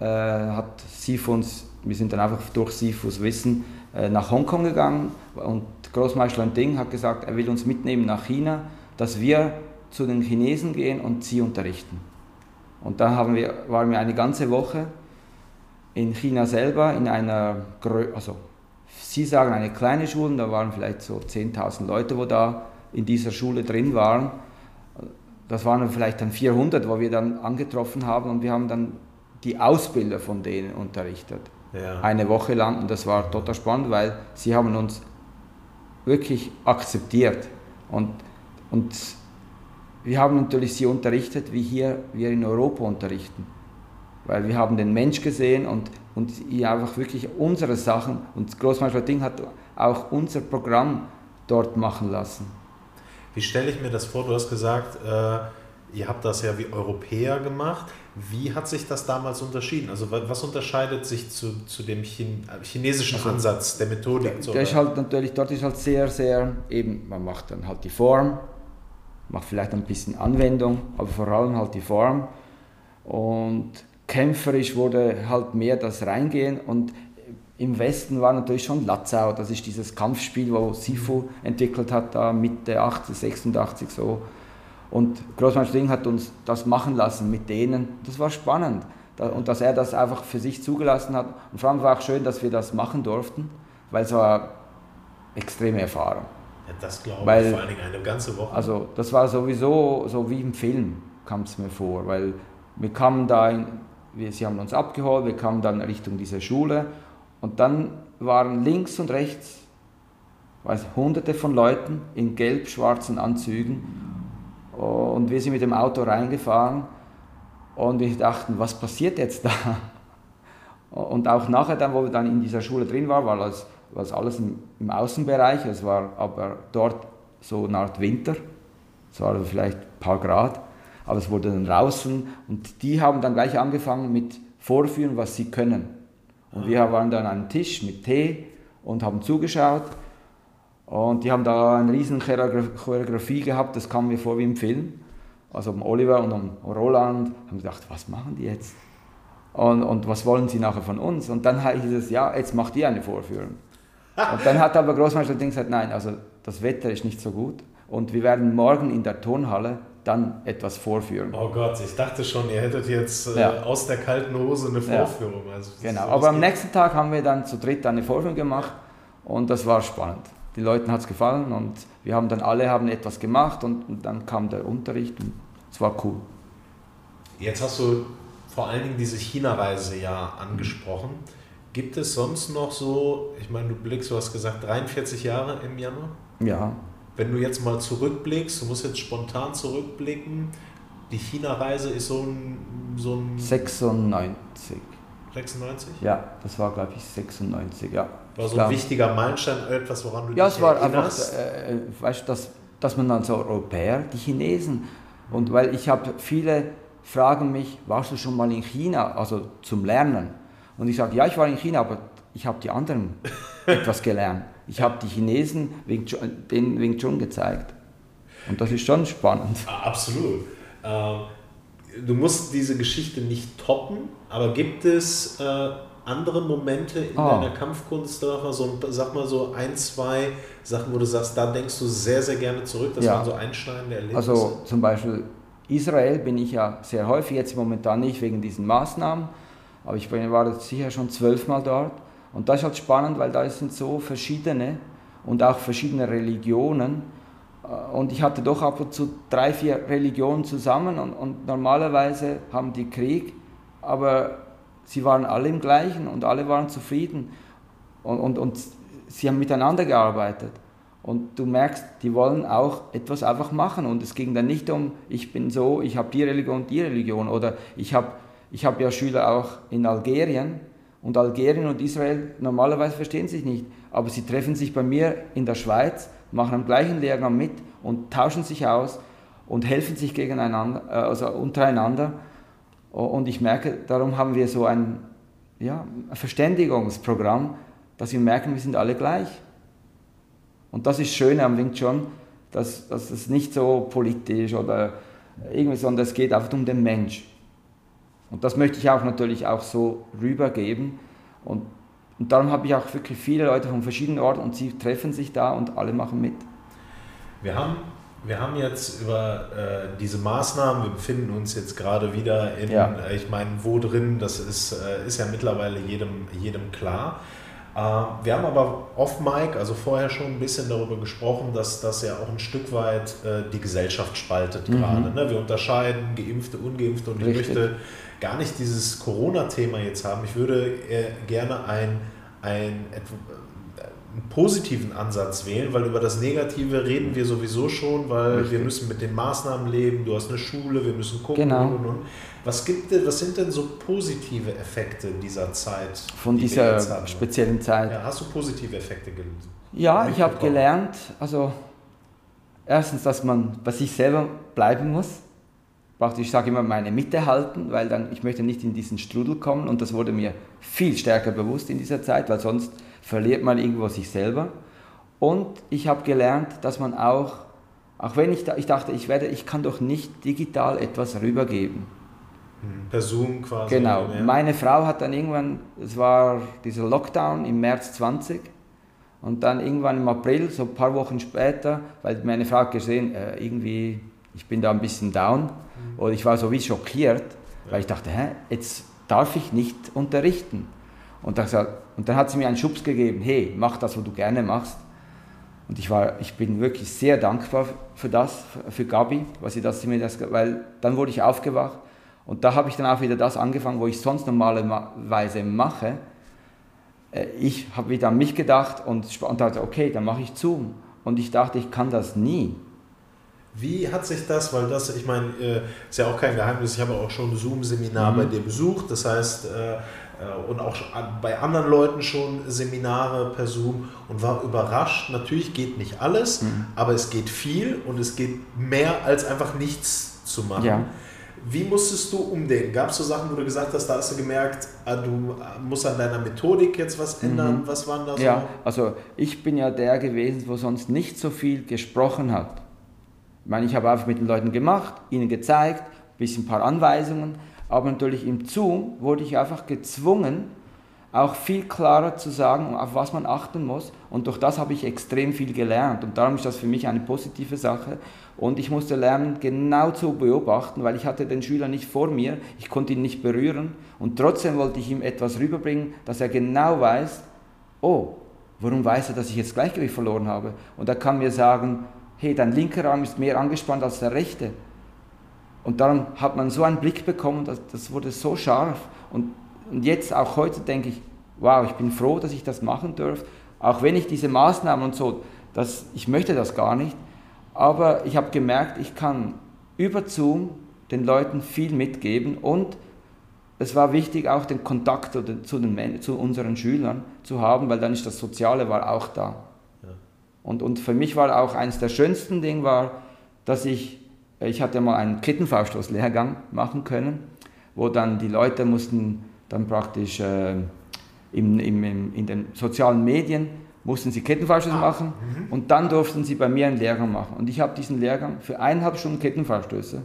äh, hat Sifu uns, wir sind dann einfach durch Sifus Wissen äh, nach Hongkong gegangen und Großmeister Ding hat gesagt, er will uns mitnehmen nach China, dass wir zu den Chinesen gehen und sie unterrichten. Und da haben wir, waren wir eine ganze Woche in China selber in einer, also Sie sagen eine kleine Schule, da waren vielleicht so 10.000 Leute, wo da in dieser Schule drin waren. Das waren vielleicht dann 400, wo wir dann angetroffen haben und wir haben dann die Ausbilder von denen unterrichtet. Ja. Eine Woche lang und das war total spannend, weil sie haben uns wirklich akzeptiert und, und wir haben natürlich sie unterrichtet, wie hier wir in Europa unterrichten. Weil wir haben den Mensch gesehen und, und ihr einfach wirklich unsere Sachen, und Großmeister Ding hat auch unser Programm dort machen lassen. Wie stelle ich mir das vor? Du hast gesagt, äh, ihr habt das ja wie Europäer gemacht. Wie hat sich das damals unterschieden? Also was unterscheidet sich zu, zu dem Chin chinesischen also, Ansatz, der Methodik? Der, der ist halt natürlich, dort ist halt sehr, sehr eben, man macht dann halt die Form, macht vielleicht ein bisschen Anwendung, aber vor allem halt die Form. Und kämpferisch wurde halt mehr das Reingehen und im Westen war natürlich schon Latzau, das ist dieses Kampfspiel, wo Sifu entwickelt hat, da Mitte 80, 86 so. Und Großmeister Ding hat uns das machen lassen mit denen. Das war spannend. Und dass er das einfach für sich zugelassen hat. Und vor allem war auch schön, dass wir das machen durften, weil es war extreme Erfahrung. Ja, das glaube ich, weil, vor allen Dingen eine ganze Woche. Also das war sowieso so wie im Film, kam es mir vor, weil wir kamen da in, wir, sie haben uns abgeholt, wir kamen dann Richtung dieser Schule und dann waren links und rechts weiß, hunderte von Leuten in gelb-schwarzen Anzügen. Und wir sind mit dem Auto reingefahren und wir dachten, was passiert jetzt da? Und auch nachher, dann, wo wir dann in dieser Schule drin waren, war das, war das alles im, im Außenbereich, es war aber dort so eine Art Winter, es war vielleicht ein paar Grad aber es wurde dann draußen und die haben dann gleich angefangen mit Vorführen, was sie können. Und wir waren dann an einem Tisch mit Tee und haben zugeschaut Und die haben da eine riesen Choreografie gehabt, das kam mir vor wie im Film. Also um Oliver und um Roland haben gedacht, was machen die jetzt? Und, und was wollen sie nachher von uns? Und dann hieß es, ja, jetzt macht ihr eine Vorführung. Und dann hat aber Großmeister Ding gesagt, nein, also das Wetter ist nicht so gut und wir werden morgen in der Turnhalle dann etwas vorführen. Oh Gott, ich dachte schon, ihr hättet jetzt äh, ja. aus der kalten Hose eine Vorführung. Ja. Also, genau, aber am nächsten Tag haben wir dann zu dritt eine Vorführung gemacht und das war spannend. Die Leuten hat es gefallen und wir haben dann alle haben etwas gemacht und, und dann kam der Unterricht und es war cool. Jetzt hast du vor allen Dingen diese China-Reise ja angesprochen. Gibt es sonst noch so, ich meine, du blickst, du hast gesagt 43 Jahre im Januar? Ja. Wenn du jetzt mal zurückblickst, du musst jetzt spontan zurückblicken, die China-Reise ist so ein, so ein... 96. 96? Ja, das war glaube ich 96, ja. War so ein wichtiger Meilenstein, etwas, woran du ja, dich Ja, es war erinnerst? einfach, äh, weißt du, dass, dass man dann so Europäer, die Chinesen, und weil ich habe viele fragen mich, warst du schon mal in China, also zum Lernen? Und ich sage, ja, ich war in China, aber ich habe die anderen etwas gelernt. Ich habe die Chinesen Wing Chun, den Wing Chun gezeigt. Und das ist schon spannend. Ah, absolut. Ähm, du musst diese Geschichte nicht toppen, aber gibt es äh, andere Momente in oh. deiner Kampfkunst, so, sag mal so ein, zwei Sachen, wo du sagst, da denkst du sehr, sehr gerne zurück, das ja. waren so einschneidende Erlebnisse? Also zum Beispiel Israel bin ich ja sehr häufig, jetzt momentan nicht wegen diesen Maßnahmen, aber ich war jetzt sicher schon zwölfmal dort. Und das ist halt spannend, weil da sind so verschiedene und auch verschiedene Religionen. Äh, und ich hatte doch ab und zu drei, vier Religionen zusammen und, und normalerweise haben die Krieg, aber sie waren alle im gleichen und alle waren zufrieden und, und, und sie haben miteinander gearbeitet. Und du merkst, die wollen auch etwas einfach machen. Und es ging dann nicht um, ich bin so, ich habe die Religion, die Religion. Oder ich habe ich hab ja Schüler auch in Algerien. Und Algerien und Israel normalerweise verstehen sich nicht. Aber sie treffen sich bei mir in der Schweiz, machen am gleichen Lehrgang mit und tauschen sich aus und helfen sich gegeneinander, äh, also untereinander. Und ich merke, darum haben wir so ein, ja, Verständigungsprogramm, dass wir merken, wir sind alle gleich. Und das ist schön am Wing Chun, dass, dass es nicht so politisch oder irgendwie, sondern es geht einfach um den Mensch. Und das möchte ich auch natürlich auch so rübergeben. Und, und darum habe ich auch wirklich viele Leute von verschiedenen Orten und sie treffen sich da und alle machen mit. Wir haben, wir haben jetzt über äh, diese Maßnahmen, wir befinden uns jetzt gerade wieder in, ja. äh, ich meine, wo drin, das ist, äh, ist ja mittlerweile jedem, jedem klar. Äh, wir haben aber off-Mic, also vorher schon ein bisschen darüber gesprochen, dass das ja auch ein Stück weit äh, die Gesellschaft spaltet mhm. gerade. Ne? Wir unterscheiden Geimpfte, Ungeimpfte und Richtig. ich möchte gar nicht dieses Corona-Thema jetzt haben. Ich würde äh, gerne ein, ein, einen positiven Ansatz wählen, weil über das Negative reden wir sowieso schon, weil Richtig. wir müssen mit den Maßnahmen leben, du hast eine Schule, wir müssen gucken genau. und, und. Was, gibt, was sind denn so positive Effekte dieser Zeit? Von die dieser speziellen Zeit? Ja, hast du positive Effekte gelesen? Ja, ich habe gelernt, also erstens, dass man bei sich selber bleiben muss. Ich sage immer, meine Mitte halten, weil dann ich möchte nicht in diesen Strudel kommen und das wurde mir viel stärker bewusst in dieser Zeit, weil sonst verliert man irgendwo sich selber. Und ich habe gelernt, dass man auch, auch wenn ich, da, ich dachte, ich werde, ich kann doch nicht digital etwas rübergeben Per Zoom quasi. Genau. Meine Frau hat dann irgendwann, es war dieser Lockdown im März 20 und dann irgendwann im April, so ein paar Wochen später, weil meine Frau hat gesehen, äh, irgendwie, ich bin da ein bisschen down mhm. und ich war so wie schockiert, weil ich dachte, hä, jetzt darf ich nicht unterrichten. Und, das, und dann hat sie mir einen Schubs gegeben, hey, mach das, was du gerne machst. Und ich, war, ich bin wirklich sehr dankbar für das, für Gabi, was sie das, mir das, weil dann wurde ich aufgewacht und da habe ich dann auch wieder das angefangen, wo ich sonst normalerweise mache. Äh, ich habe wieder an mich gedacht und, und dachte, okay, dann mache ich Zoom. Und ich dachte, ich kann das nie. Wie hat sich das, weil das, ich meine, äh, ist ja auch kein Geheimnis, ich habe auch schon ein Zoom-Seminar mhm. bei dir besucht, das heißt, äh, und auch bei anderen Leuten schon Seminare per Zoom und war überrascht. Natürlich geht nicht alles, mhm. aber es geht viel und es geht mehr als einfach nichts zu machen. Ja. Wie musstest du umdenken? Gab es so Sachen, wo du gesagt hast, da hast du gemerkt, ah, du musst an deiner Methodik jetzt was ändern? Mhm. Was waren da so? Ja, also ich bin ja der gewesen, wo sonst nicht so viel gesprochen hat. Ich meine, ich habe einfach mit den Leuten gemacht, ihnen gezeigt, ein bisschen ein paar Anweisungen, aber natürlich im Zoom wurde ich einfach gezwungen, auch viel klarer zu sagen, auf was man achten muss. Und durch das habe ich extrem viel gelernt. Und darum ist das für mich eine positive Sache. Und ich musste lernen, genau zu beobachten, weil ich hatte den Schüler nicht vor mir, ich konnte ihn nicht berühren. Und trotzdem wollte ich ihm etwas rüberbringen, dass er genau weiß, oh, warum weiß er, dass ich jetzt Gleichgewicht verloren habe? Und er kann mir sagen, hey, dein linker Arm ist mehr angespannt als der rechte. Und darum hat man so einen Blick bekommen, dass, das wurde so scharf. Und und jetzt, auch heute, denke ich, wow, ich bin froh, dass ich das machen darf. Auch wenn ich diese Maßnahmen und so, das, ich möchte das gar nicht. Aber ich habe gemerkt, ich kann über Zoom den Leuten viel mitgeben und es war wichtig, auch den Kontakt zu, den, zu unseren Schülern zu haben, weil dann ist das Soziale war auch da. Und, und für mich war auch eines der schönsten Dinge war, dass ich, ich hatte mal einen Kettenfauststoßlehrgang machen können, wo dann die Leute mussten dann praktisch äh, im, im, im, in den sozialen Medien mussten sie Kettenfallstöße ah, machen mhm. und dann durften sie bei mir einen Lehrgang machen. Und ich habe diesen Lehrgang für eineinhalb Stunden Kettenfallstöße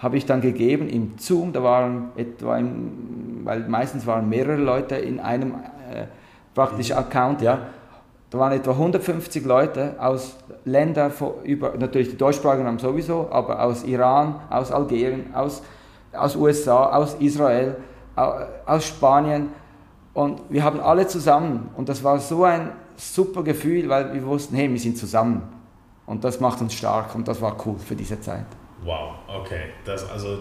habe ich dann gegeben im Zoom, da waren etwa, im, weil meistens waren mehrere Leute in einem äh, praktisch Account, ja, da waren etwa 150 Leute aus Ländern, über, natürlich die Deutschsprachigen haben sowieso, aber aus Iran, aus Algerien, aus, aus USA, aus Israel, aus Spanien und wir haben alle zusammen und das war so ein super Gefühl, weil wir wussten, hey, wir sind zusammen und das macht uns stark und das war cool für diese Zeit. Wow, okay. Das also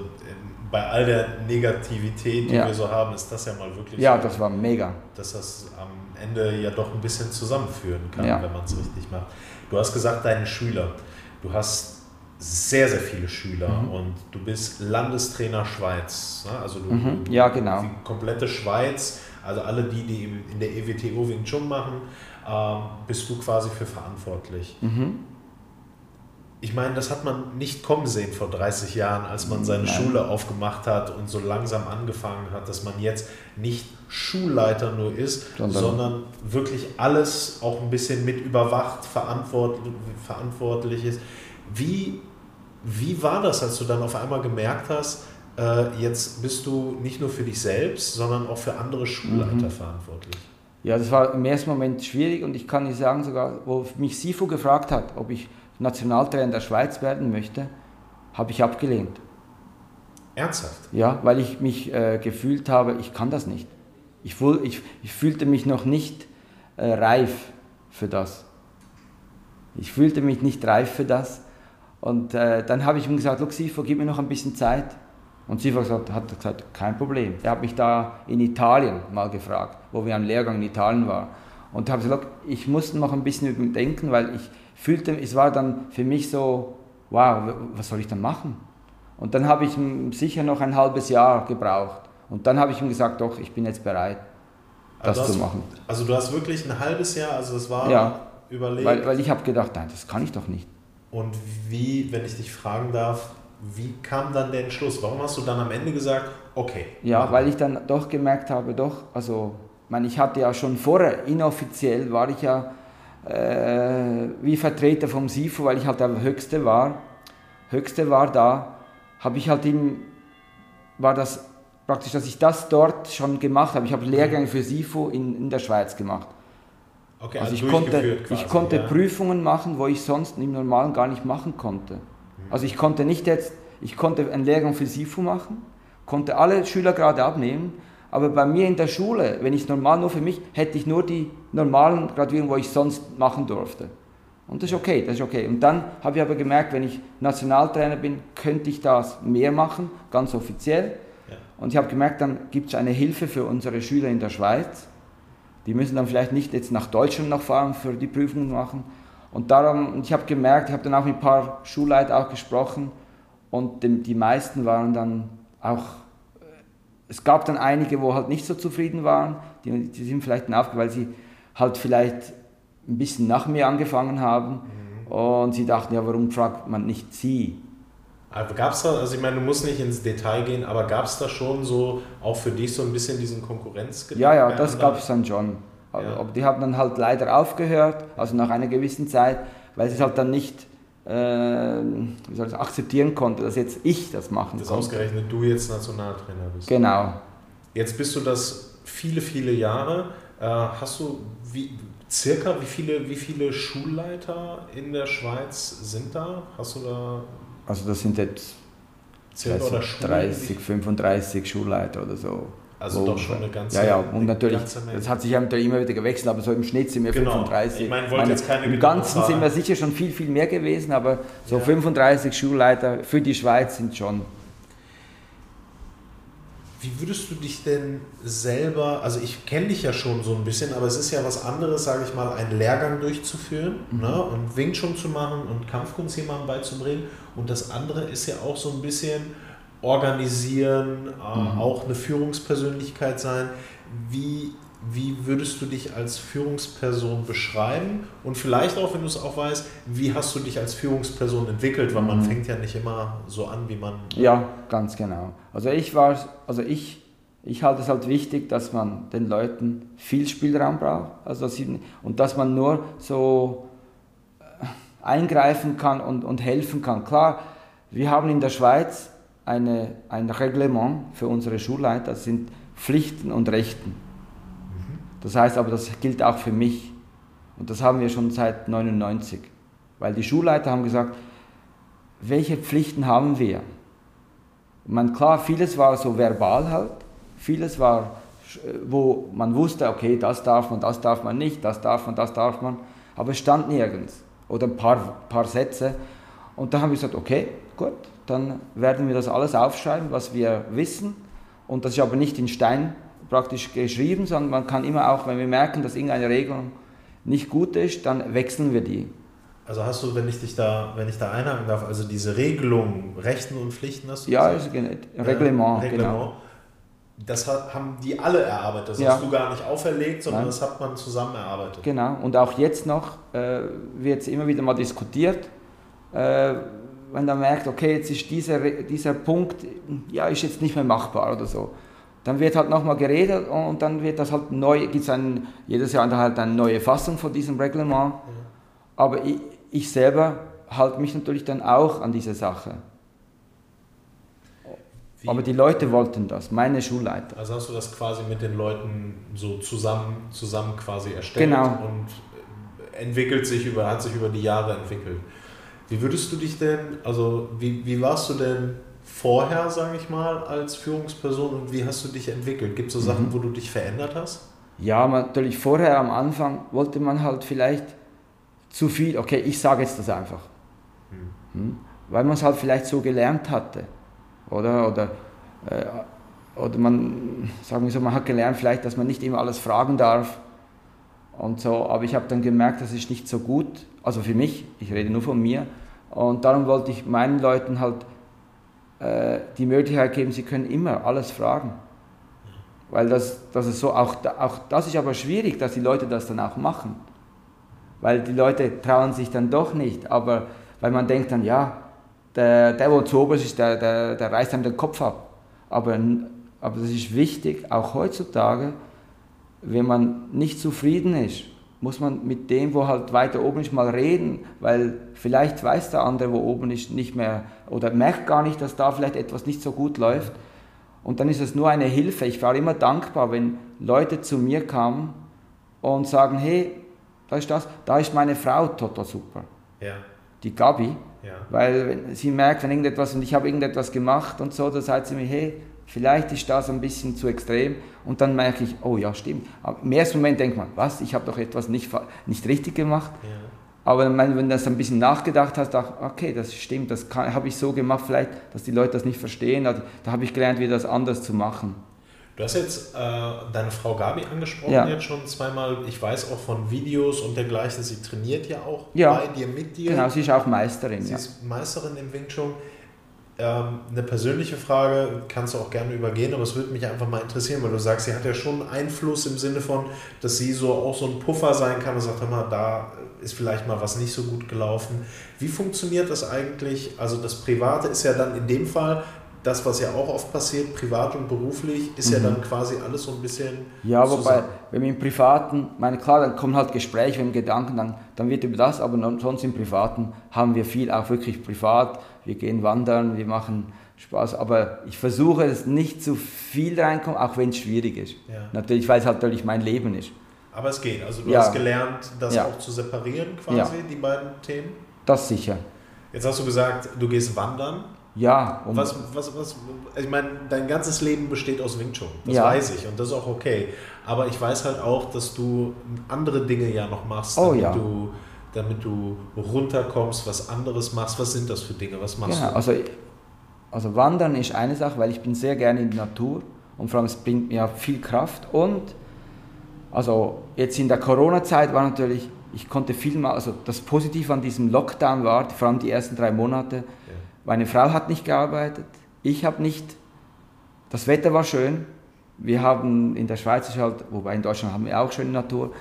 bei all der Negativität, die ja. wir so haben, ist das ja mal wirklich. Ja, so, das war mega. Dass das am Ende ja doch ein bisschen zusammenführen kann, ja. wenn man es richtig macht. Du hast gesagt, deine Schüler. Du hast sehr, sehr viele Schüler mhm. und du bist Landestrainer Schweiz. Ne? Also du, mhm. ja, genau. die komplette Schweiz, also alle die, die in der EWTO Wing Chun machen, ähm, bist du quasi für verantwortlich. Mhm. Ich meine, das hat man nicht kommen sehen vor 30 Jahren, als man seine Nein. Schule aufgemacht hat und so langsam angefangen hat, dass man jetzt nicht Schulleiter nur ist, sondern, sondern wirklich alles auch ein bisschen mit überwacht, verantwortlich, verantwortlich ist. Wie wie war das, als du dann auf einmal gemerkt hast, äh, jetzt bist du nicht nur für dich selbst, sondern auch für andere Schulleiter mhm. verantwortlich? Ja, das war im ersten Moment schwierig und ich kann nicht sagen, sogar, wo mich Sifu gefragt hat, ob ich Nationaltrainer der Schweiz werden möchte, habe ich abgelehnt. Ernsthaft? Ja, weil ich mich äh, gefühlt habe, ich kann das nicht. Ich, ich, ich fühlte mich noch nicht äh, reif für das. Ich fühlte mich nicht reif für das und äh, dann habe ich ihm gesagt, Look, Sifo, gib mir noch ein bisschen Zeit. Und Sifo hat, hat gesagt, kein Problem. Er hat mich da in Italien mal gefragt, wo wir am Lehrgang in Italien waren. Und habe gesagt, ich musste noch ein bisschen überdenken, weil ich fühlte, es war dann für mich so, wow, was soll ich dann machen? Und dann habe ich sicher noch ein halbes Jahr gebraucht. Und dann habe ich ihm gesagt, doch, ich bin jetzt bereit, das also zu machen. also du hast wirklich ein halbes Jahr, also das war ja, überlegt? Weil, weil ich habe gedacht, nein, das kann ich doch nicht. Und wie, wenn ich dich fragen darf, wie kam dann der Entschluss? Warum hast du dann am Ende gesagt, okay? Ja, weil ich dann doch gemerkt habe, doch, also, ich, meine, ich hatte ja schon vorher, inoffiziell war ich ja äh, wie Vertreter vom SIFO, weil ich halt der Höchste war. Höchste war da, habe ich halt ihm, war das praktisch, dass ich das dort schon gemacht habe. Ich habe Lehrgänge für SIFO in, in der Schweiz gemacht. Okay, also, also ich konnte, quasi, ich konnte ja. Prüfungen machen, wo ich sonst im Normalen gar nicht machen konnte. Mhm. Also ich konnte nicht jetzt, ich konnte einen Lehrgang für SIFU machen, konnte alle Schüler gerade abnehmen, aber bei mir in der Schule, wenn ich normal nur für mich, hätte ich nur die normalen Graduierungen, wo ich sonst machen durfte. Und das ist okay, das ist okay. Und dann habe ich aber gemerkt, wenn ich Nationaltrainer bin, könnte ich das mehr machen, ganz offiziell. Ja. Und ich habe gemerkt, dann gibt es eine Hilfe für unsere Schüler in der Schweiz die müssen dann vielleicht nicht jetzt nach Deutschland noch fahren für die Prüfungen machen. Und darum, ich habe gemerkt, ich habe dann auch mit ein paar Schulleitern auch gesprochen und die, meisten waren dann auch, es gab dann einige, wo halt nicht so zufrieden waren, die, die sind vielleicht aufgehört, weil sie halt vielleicht ein bisschen nach mir angefangen haben mhm. und sie dachten, ja, warum fragt man nicht sie? Aber gab es da, also ich meine, du musst nicht ins Detail gehen, aber gab es da schon so, auch für dich so ein bisschen diesen Konkurrenzgedanken? Ja, ja, das gab es dann schon. Aber, ja. aber die haben dann halt leider aufgehört, also nach einer gewissen Zeit, weil sie es halt dann nicht wie soll ich akzeptieren konnte, dass jetzt ich das machen das konnte. ausgerechnet du jetzt Nationaltrainer bist. Genau. Jetzt bist du das viele, viele Jahre. Äh, hast du wie, circa wie viele, wie viele Schulleiter in der Schweiz sind da? Hast du da also das sind jetzt 30, 35 Schulleiter oder so. Also doch schon eine ganze Ja, ja, und natürlich, das hat sich ja immer wieder gewechselt, aber so im Schnitt sind wir genau. 35. Ich meine, meine, jetzt keine Im Ganzen sind wir sicher schon viel, viel mehr gewesen, aber so ja. 35 Schulleiter für die Schweiz sind schon wie würdest du dich denn selber, also ich kenne dich ja schon so ein bisschen, aber es ist ja was anderes, sage ich mal, einen Lehrgang durchzuführen mhm. ne, und Wing Chun zu machen und Kampfkunst jemandem beizubringen. Und das andere ist ja auch so ein bisschen organisieren, äh, mhm. auch eine Führungspersönlichkeit sein. Wie wie würdest du dich als Führungsperson beschreiben? Und vielleicht auch, wenn du es auch weißt, wie hast du dich als Führungsperson entwickelt? Weil man mhm. fängt ja nicht immer so an, wie man. Ja, ganz genau. Also ich war, also ich, ich halte es halt wichtig, dass man den Leuten viel Spielraum braucht. Also dass sie, und dass man nur so äh, eingreifen kann und, und helfen kann. Klar, wir haben in der Schweiz eine, ein Reglement für unsere Schulleiter, das sind Pflichten und Rechten. Das heißt aber, das gilt auch für mich. Und das haben wir schon seit 99. Weil die Schulleiter haben gesagt, welche Pflichten haben wir? Man, klar, vieles war so verbal halt, vieles war, wo man wusste, okay, das darf man, das darf man nicht, das darf man, das darf man, aber es stand nirgends. Oder ein paar, paar Sätze. Und da haben wir gesagt, okay, gut, dann werden wir das alles aufschreiben, was wir wissen. Und das ist aber nicht in Stein praktisch geschrieben, sondern man kann immer auch, wenn wir merken, dass irgendeine Regelung nicht gut ist, dann wechseln wir die. Also hast du, wenn ich dich da, wenn ich da einhaken darf, also diese Regelung, Rechten und Pflichten hast du Ja, ist Reglement, äh, Reglement, genau. Das haben die alle erarbeitet, das ja. hast du gar nicht auferlegt, sondern Nein. das hat man zusammen erarbeitet. Genau, und auch jetzt noch äh, wird es immer wieder mal diskutiert, äh, wenn man merkt, okay, jetzt ist dieser, dieser Punkt, ja, ist jetzt nicht mehr machbar oder so dann wird halt nochmal geredet und dann wird das halt neu, gibt es jedes Jahr halt eine neue Fassung von diesem Reglement. Aber ich, ich selber halte mich natürlich dann auch an diese Sache. Wie? Aber die Leute wollten das, meine Schulleiter. Also hast du das quasi mit den Leuten so zusammen, zusammen quasi erstellt genau. und entwickelt sich über, hat sich über die Jahre entwickelt. Wie würdest du dich denn, also wie, wie warst du denn vorher, sage ich mal, als Führungsperson und wie hast du dich entwickelt? Gibt es so Sachen, mhm. wo du dich verändert hast? Ja, natürlich vorher am Anfang wollte man halt vielleicht zu viel, okay, ich sage jetzt das einfach. Mhm. Hm? Weil man es halt vielleicht so gelernt hatte. Oder, oder, äh, oder man, sagen wir so, man hat gelernt vielleicht, dass man nicht immer alles fragen darf. Und so, aber ich habe dann gemerkt, das ist nicht so gut, also für mich, ich rede nur von mir. Und darum wollte ich meinen Leuten halt äh, die Möglichkeit geben, sie können immer alles fragen. Weil das, das ist so, auch, auch das ist aber schwierig, dass die Leute das dann auch machen. Weil die Leute trauen sich dann doch nicht, aber weil man denkt dann, ja, der, der wo zu oberst ist, der, der, der reißt einem den Kopf ab. Aber, aber das ist wichtig, auch heutzutage, wenn man nicht zufrieden ist, muss man mit dem, wo halt weiter oben ist, mal reden, weil vielleicht weiß der andere, wo oben ist, nicht mehr oder merkt gar nicht, dass da vielleicht etwas nicht so gut läuft. Und dann ist es nur eine Hilfe. Ich war immer dankbar, wenn Leute zu mir kamen und sagen, hey, da ist das, da ist meine Frau total super. Ja. Die Gabi. Ja. Weil sie merkt, wenn irgendetwas und ich habe irgendetwas gemacht und so, dann sagt sie mir, hey, vielleicht ist das ein bisschen zu extrem und dann merke ich, oh ja, stimmt. Aber Im ersten Moment denkt man, was, ich habe doch etwas nicht, nicht richtig gemacht. Ja. Aber wenn du das ein bisschen nachgedacht hast, dachte okay, das stimmt, das habe ich so gemacht, vielleicht, dass die Leute das nicht verstehen. Da, da habe ich gelernt, wie das anders zu machen. Du hast jetzt äh, deine Frau Gabi angesprochen, ja. jetzt schon zweimal. Ich weiß auch von Videos und dergleichen, sie trainiert ja auch ja. bei dir, mit dir. Genau, sie ist auch Meisterin. Sie ja. ist Meisterin im Wing Chun ähm, eine persönliche Frage, kannst du auch gerne übergehen, aber es würde mich einfach mal interessieren, weil du sagst, sie hat ja schon Einfluss im Sinne von, dass sie so auch so ein Puffer sein kann und sagt, immer, da ist vielleicht mal was nicht so gut gelaufen. Wie funktioniert das eigentlich? Also das Private ist ja dann in dem Fall das, was ja auch oft passiert, privat und beruflich, ist mhm. ja dann quasi alles so ein bisschen. Ja, zusammen. wobei, wenn wir im Privaten, meine klar, dann kommen halt Gespräche und Gedanken, dann, dann wird über das, aber sonst im Privaten haben wir viel auch wirklich privat. Wir gehen wandern, wir machen Spaß, aber ich versuche es nicht zu viel reinkommen, auch wenn es schwierig ist. Ja. Natürlich, weil es halt natürlich mein Leben ist. Aber es geht. Also du ja. hast gelernt, das ja. auch zu separieren, quasi, die beiden Themen? Das sicher. Jetzt hast du gesagt, du gehst wandern. Ja. Um was, was, was, ich meine, dein ganzes Leben besteht aus Wing Chun. Das ja. weiß ich und das ist auch okay. Aber ich weiß halt auch, dass du andere Dinge ja noch machst, oh, damit, ja. du, damit du runterkommst, was anderes machst. Was sind das für Dinge? Was machst ja, du? Also, also Wandern ist eine Sache, weil ich bin sehr gerne in der Natur und vor allem es bringt mir viel Kraft und also jetzt in der Corona-Zeit war natürlich, ich konnte viel mal, also das Positive an diesem Lockdown war, vor allem die ersten drei Monate. Meine Frau hat nicht gearbeitet, ich habe nicht, das Wetter war schön, wir haben in der Schweiz halt, wobei in Deutschland haben wir auch schöne Natur,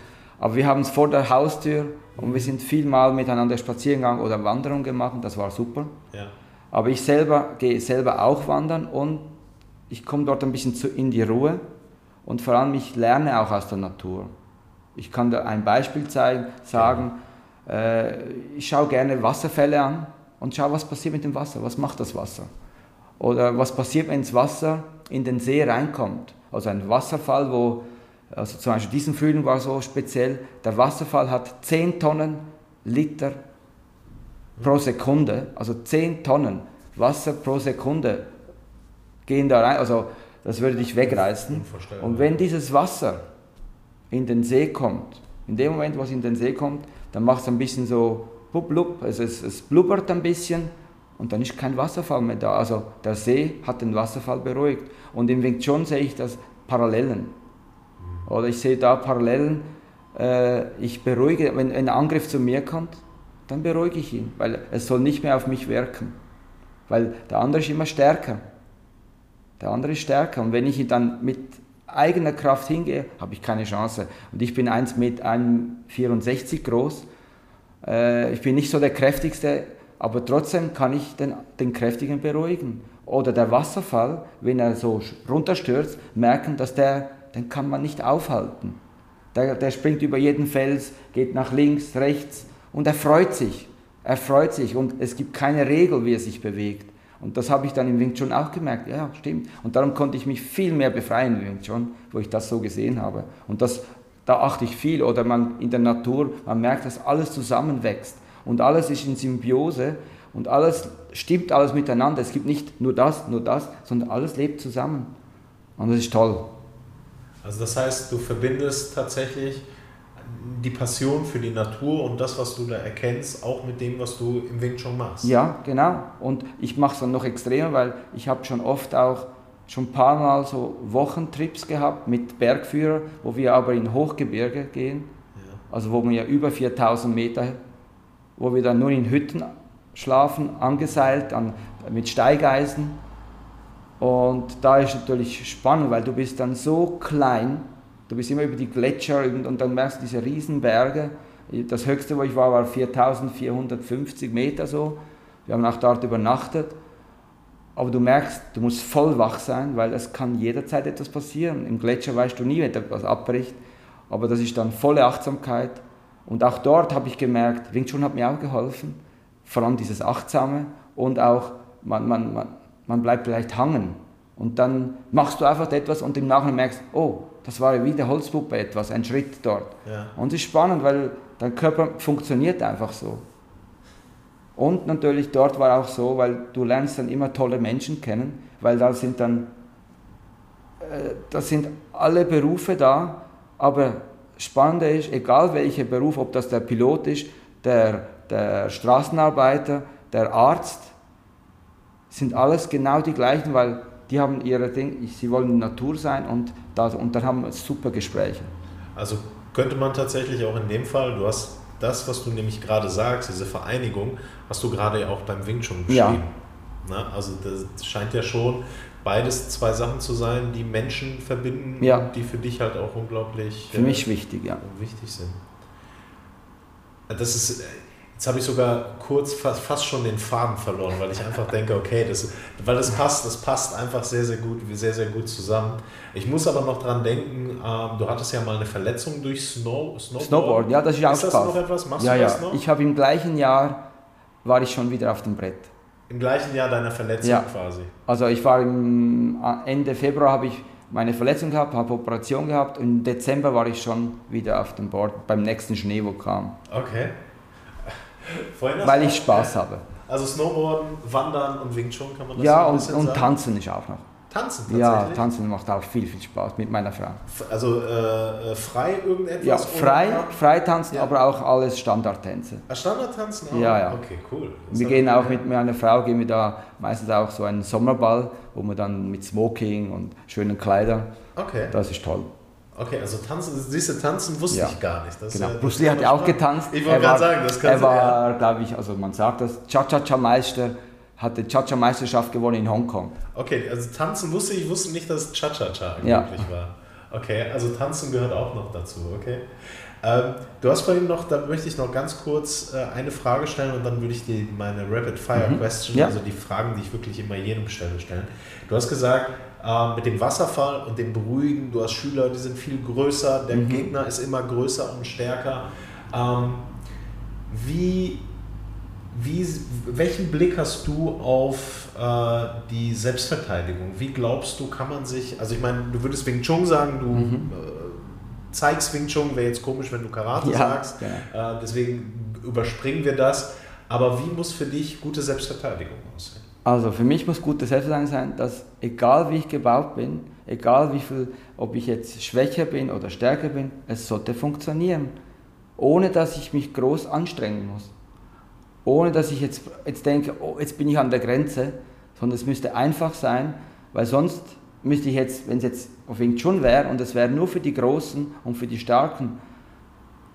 aber wir haben es vor der Haustür und wir sind viel mal miteinander spazieren gegangen oder Wanderung gemacht, das war super. Ja. Aber ich selber gehe selber auch wandern und ich komme dort ein bisschen zu, in die Ruhe und vor allem, ich lerne auch aus der Natur. Ich kann da ein Beispiel zeigen, sagen, äh, ich schaue gerne Wasserfälle an und schaue, was passiert mit dem Wasser, was macht das Wasser. Oder was passiert, wenn das Wasser in den See reinkommt. Also ein Wasserfall, wo, also zum Beispiel diesen Frühling war so speziell, der Wasserfall hat 10 Tonnen Liter pro Sekunde, also 10 Tonnen Wasser pro Sekunde gehen da rein. Also das würde dich wegreißen. Und wenn dieses Wasser in den See kommt, in dem Moment, wo es in den See kommt, dann macht es ein bisschen so blub, blub, also es, es blubbert ein bisschen und dann ist kein Wasserfall mehr da. Also der See hat den Wasserfall beruhigt. Und im Wing Chun sehe ich das Parallelen. Oder ich sehe da Parallelen, äh, ich beruhige, wenn ein Angriff zu mir kommt, dann beruhige ich ihn, weil es soll nicht mehr auf mich wirken. Weil der andere ist immer stärker. Der andere ist stärker. Und wenn ich dann mit eigener Kraft hingehe, habe ich keine Chance. Und ich bin 1 mit 1,64 groß. Äh, ich bin nicht so der kräftigste, aber trotzdem kann ich den, den Kräftigen beruhigen. Oder der Wasserfall, wenn er so runterstürzt, merken, dass der, den kann man nicht aufhalten. Der, der springt über jeden Fels, geht nach links, rechts und er freut sich. Er freut sich und es gibt keine Regel, wie er sich bewegt. Und das habe ich dann im Wing Chun auch gemerkt. Ja, stimmt. Und darum konnte ich mich viel mehr befreien im Wing Chun, wo ich das so gesehen habe. Und das, da achte ich viel. Oder man in der Natur, man merkt, dass alles zusammenwächst. Und alles ist in Symbiose. Und alles stimmt alles miteinander. Es gibt nicht nur das, nur das, sondern alles lebt zusammen. Und das ist toll. Also das heißt, du verbindest tatsächlich die Passion für die Natur und das, was du da erkennst, auch mit dem, was du im Wing Chun machst. Ja, genau. Und ich mache es dann noch extremer, weil ich habe schon oft auch schon ein paar Mal so Wochentrips gehabt mit Bergführer, wo wir aber in Hochgebirge gehen, ja. also wo wir über 4000 Meter, wo wir dann nur in Hütten schlafen, angeseilt an, mit Steigeisen. Und da ist natürlich spannend, weil du bist dann so klein, Du bist immer über die Gletscher und, und dann merkst du diese Riesenberge. Das höchste, wo ich war, war 4450 Meter so. Wir haben auch dort übernachtet. Aber du merkst, du musst voll wach sein, weil es kann jederzeit etwas passieren. Im Gletscher weißt du nie, wenn etwas abbricht. Aber das ist dann volle Achtsamkeit. Und auch dort habe ich gemerkt, Wing Chun hat mir auch geholfen. Vor allem dieses Achtsame und auch, man, man, man, man bleibt vielleicht hangen. Und dann machst du einfach etwas und im Nachhinein merkst, oh, das war wie der Holzpuppe etwas, ein Schritt dort. Ja. Und es ist spannend, weil dein Körper funktioniert einfach so. Und natürlich dort war auch so, weil du lernst dann immer tolle Menschen kennen, weil da sind dann, äh, da sind alle Berufe da, aber spannender ist, egal welcher Beruf, ob das der Pilot ist, der, der Straßenarbeiter, der Arzt, sind alles genau die gleichen, weil die haben ihre Dinge, sie wollen Natur sein und, das, und dann haben wir super Gespräche. Also könnte man tatsächlich auch in dem Fall, du hast das, was du nämlich gerade sagst, diese Vereinigung, hast du gerade auch beim Wing Chun beschrieben. Ja. Ne? Also das scheint ja schon beides zwei Sachen zu sein, die Menschen verbinden Ja. und die für dich halt auch unglaublich Für mich wichtig, ja. wichtig sind. Das ist, jetzt habe ich sogar kurz fast, fast schon den Faden verloren, weil ich einfach denke, okay, das, weil das passt, das passt einfach sehr, sehr gut, sehr, sehr gut zusammen. Ich muss aber noch dran denken, ähm, du hattest ja mal eine Verletzung durch Snow, Snowboard. Snowboard, ja, das ist auch Ist das noch etwas? Machst ja, du ja. das noch? Ich habe im gleichen Jahr war ich schon wieder auf dem Brett. Im gleichen Jahr deiner Verletzung Ja. quasi. Also ich war im Ende Februar habe ich meine Verletzung gehabt, habe Operation gehabt und im Dezember war ich schon wieder auf dem Board beim nächsten Schnee, wo kam, Okay. Weil ich Spaß habe. Also Snowboarden, Wandern und Wing Chun kann man das Ja, so ein und, bisschen und sagen? tanzen ist auch noch. Tanzen tatsächlich? Ja, tanzen macht auch viel, viel Spaß mit meiner Frau. Also äh, äh, frei irgendetwas? Ja, frei, frei tanzen, Ja. aber auch alles Standardtänze. Ah, Standardtanzen auch? Ja, ja. Okay, cool. Das Wir gehen ich- auch mit meiner Frau, gehen wir da meistens auch so einen Sommerball, wo wir dann mit Smoking und schönen Kleidern, Okay, das ist toll. Okay, also tanzen, siehst du, tanzen wusste Ja. ich gar nicht. Das, Genau. äh, Bruce Lee hat ja auch getanzt. Ich wollte Er war- gerade sagen, das kannst Er du ja. war, glaube ich, also man sagt das, Cha-Cha-Cha-Meister, hat die Cha-Cha-Meisterschaft gewonnen in Hongkong. Okay, also tanzen wusste ich, ich wusste nicht, dass Cha-Cha-Cha Ja. möglich war. Okay, also tanzen gehört auch noch dazu, okay. Ähm, du hast vorhin noch, da möchte ich noch ganz kurz äh, eine Frage stellen und dann würde ich dir meine Rapid Fire Mhm. Question, Ja. also die Fragen, die ich wirklich immer jedem stelle, stellen. Du hast gesagt, äh, mit dem Wasserfall und dem Beruhigen, du hast Schüler, die sind viel größer, der Mhm. Gegner ist immer größer und stärker. Ähm, wie, wie, welchen Blick hast du auf äh, die Selbstverteidigung? Wie glaubst du, kann man sich, also ich meine, du würdest Wing Chun sagen, du Mhm. äh, zeigst Wing Chun, wäre jetzt komisch, wenn du Karate Ja, sagst, genau. äh, deswegen überspringen wir das. Aber wie muss für dich gute Selbstverteidigung aussehen? Also für mich muss gute Selbstverteidigung sein, dass egal wie ich gebaut bin, egal wie viel, ob ich jetzt schwächer bin oder stärker bin, es sollte funktionieren. Ohne dass ich mich groß anstrengen muss. Ohne dass ich jetzt, jetzt denke, oh, jetzt bin ich an der Grenze, sondern es müsste einfach sein, weil sonst müsste ich jetzt, wenn es jetzt auf Wing Chun wäre und es wäre nur für die Großen und für die Starken,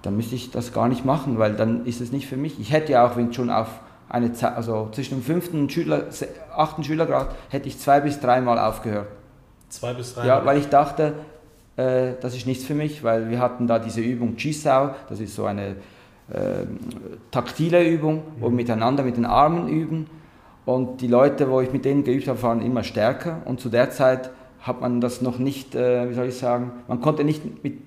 dann müsste ich das gar nicht machen, weil dann ist es nicht für mich. Ich hätte ja auch Wing Chun auf eine Zeit, also zwischen dem fünften und Schüler, achten Schülergrad hätte ich zwei bis dreimal aufgehört. Zwei bis drei? Ja, weil ich dachte, äh, das ist nichts für mich, weil wir hatten da diese Übung Chisau, das ist so eine ähm, taktile Übung, wo wir miteinander mit den Armen üben. Und die Leute, wo ich mit denen geübt habe, waren immer stärker. Und zu der Zeit hat man das noch nicht, äh, wie soll ich sagen, man konnte nicht mit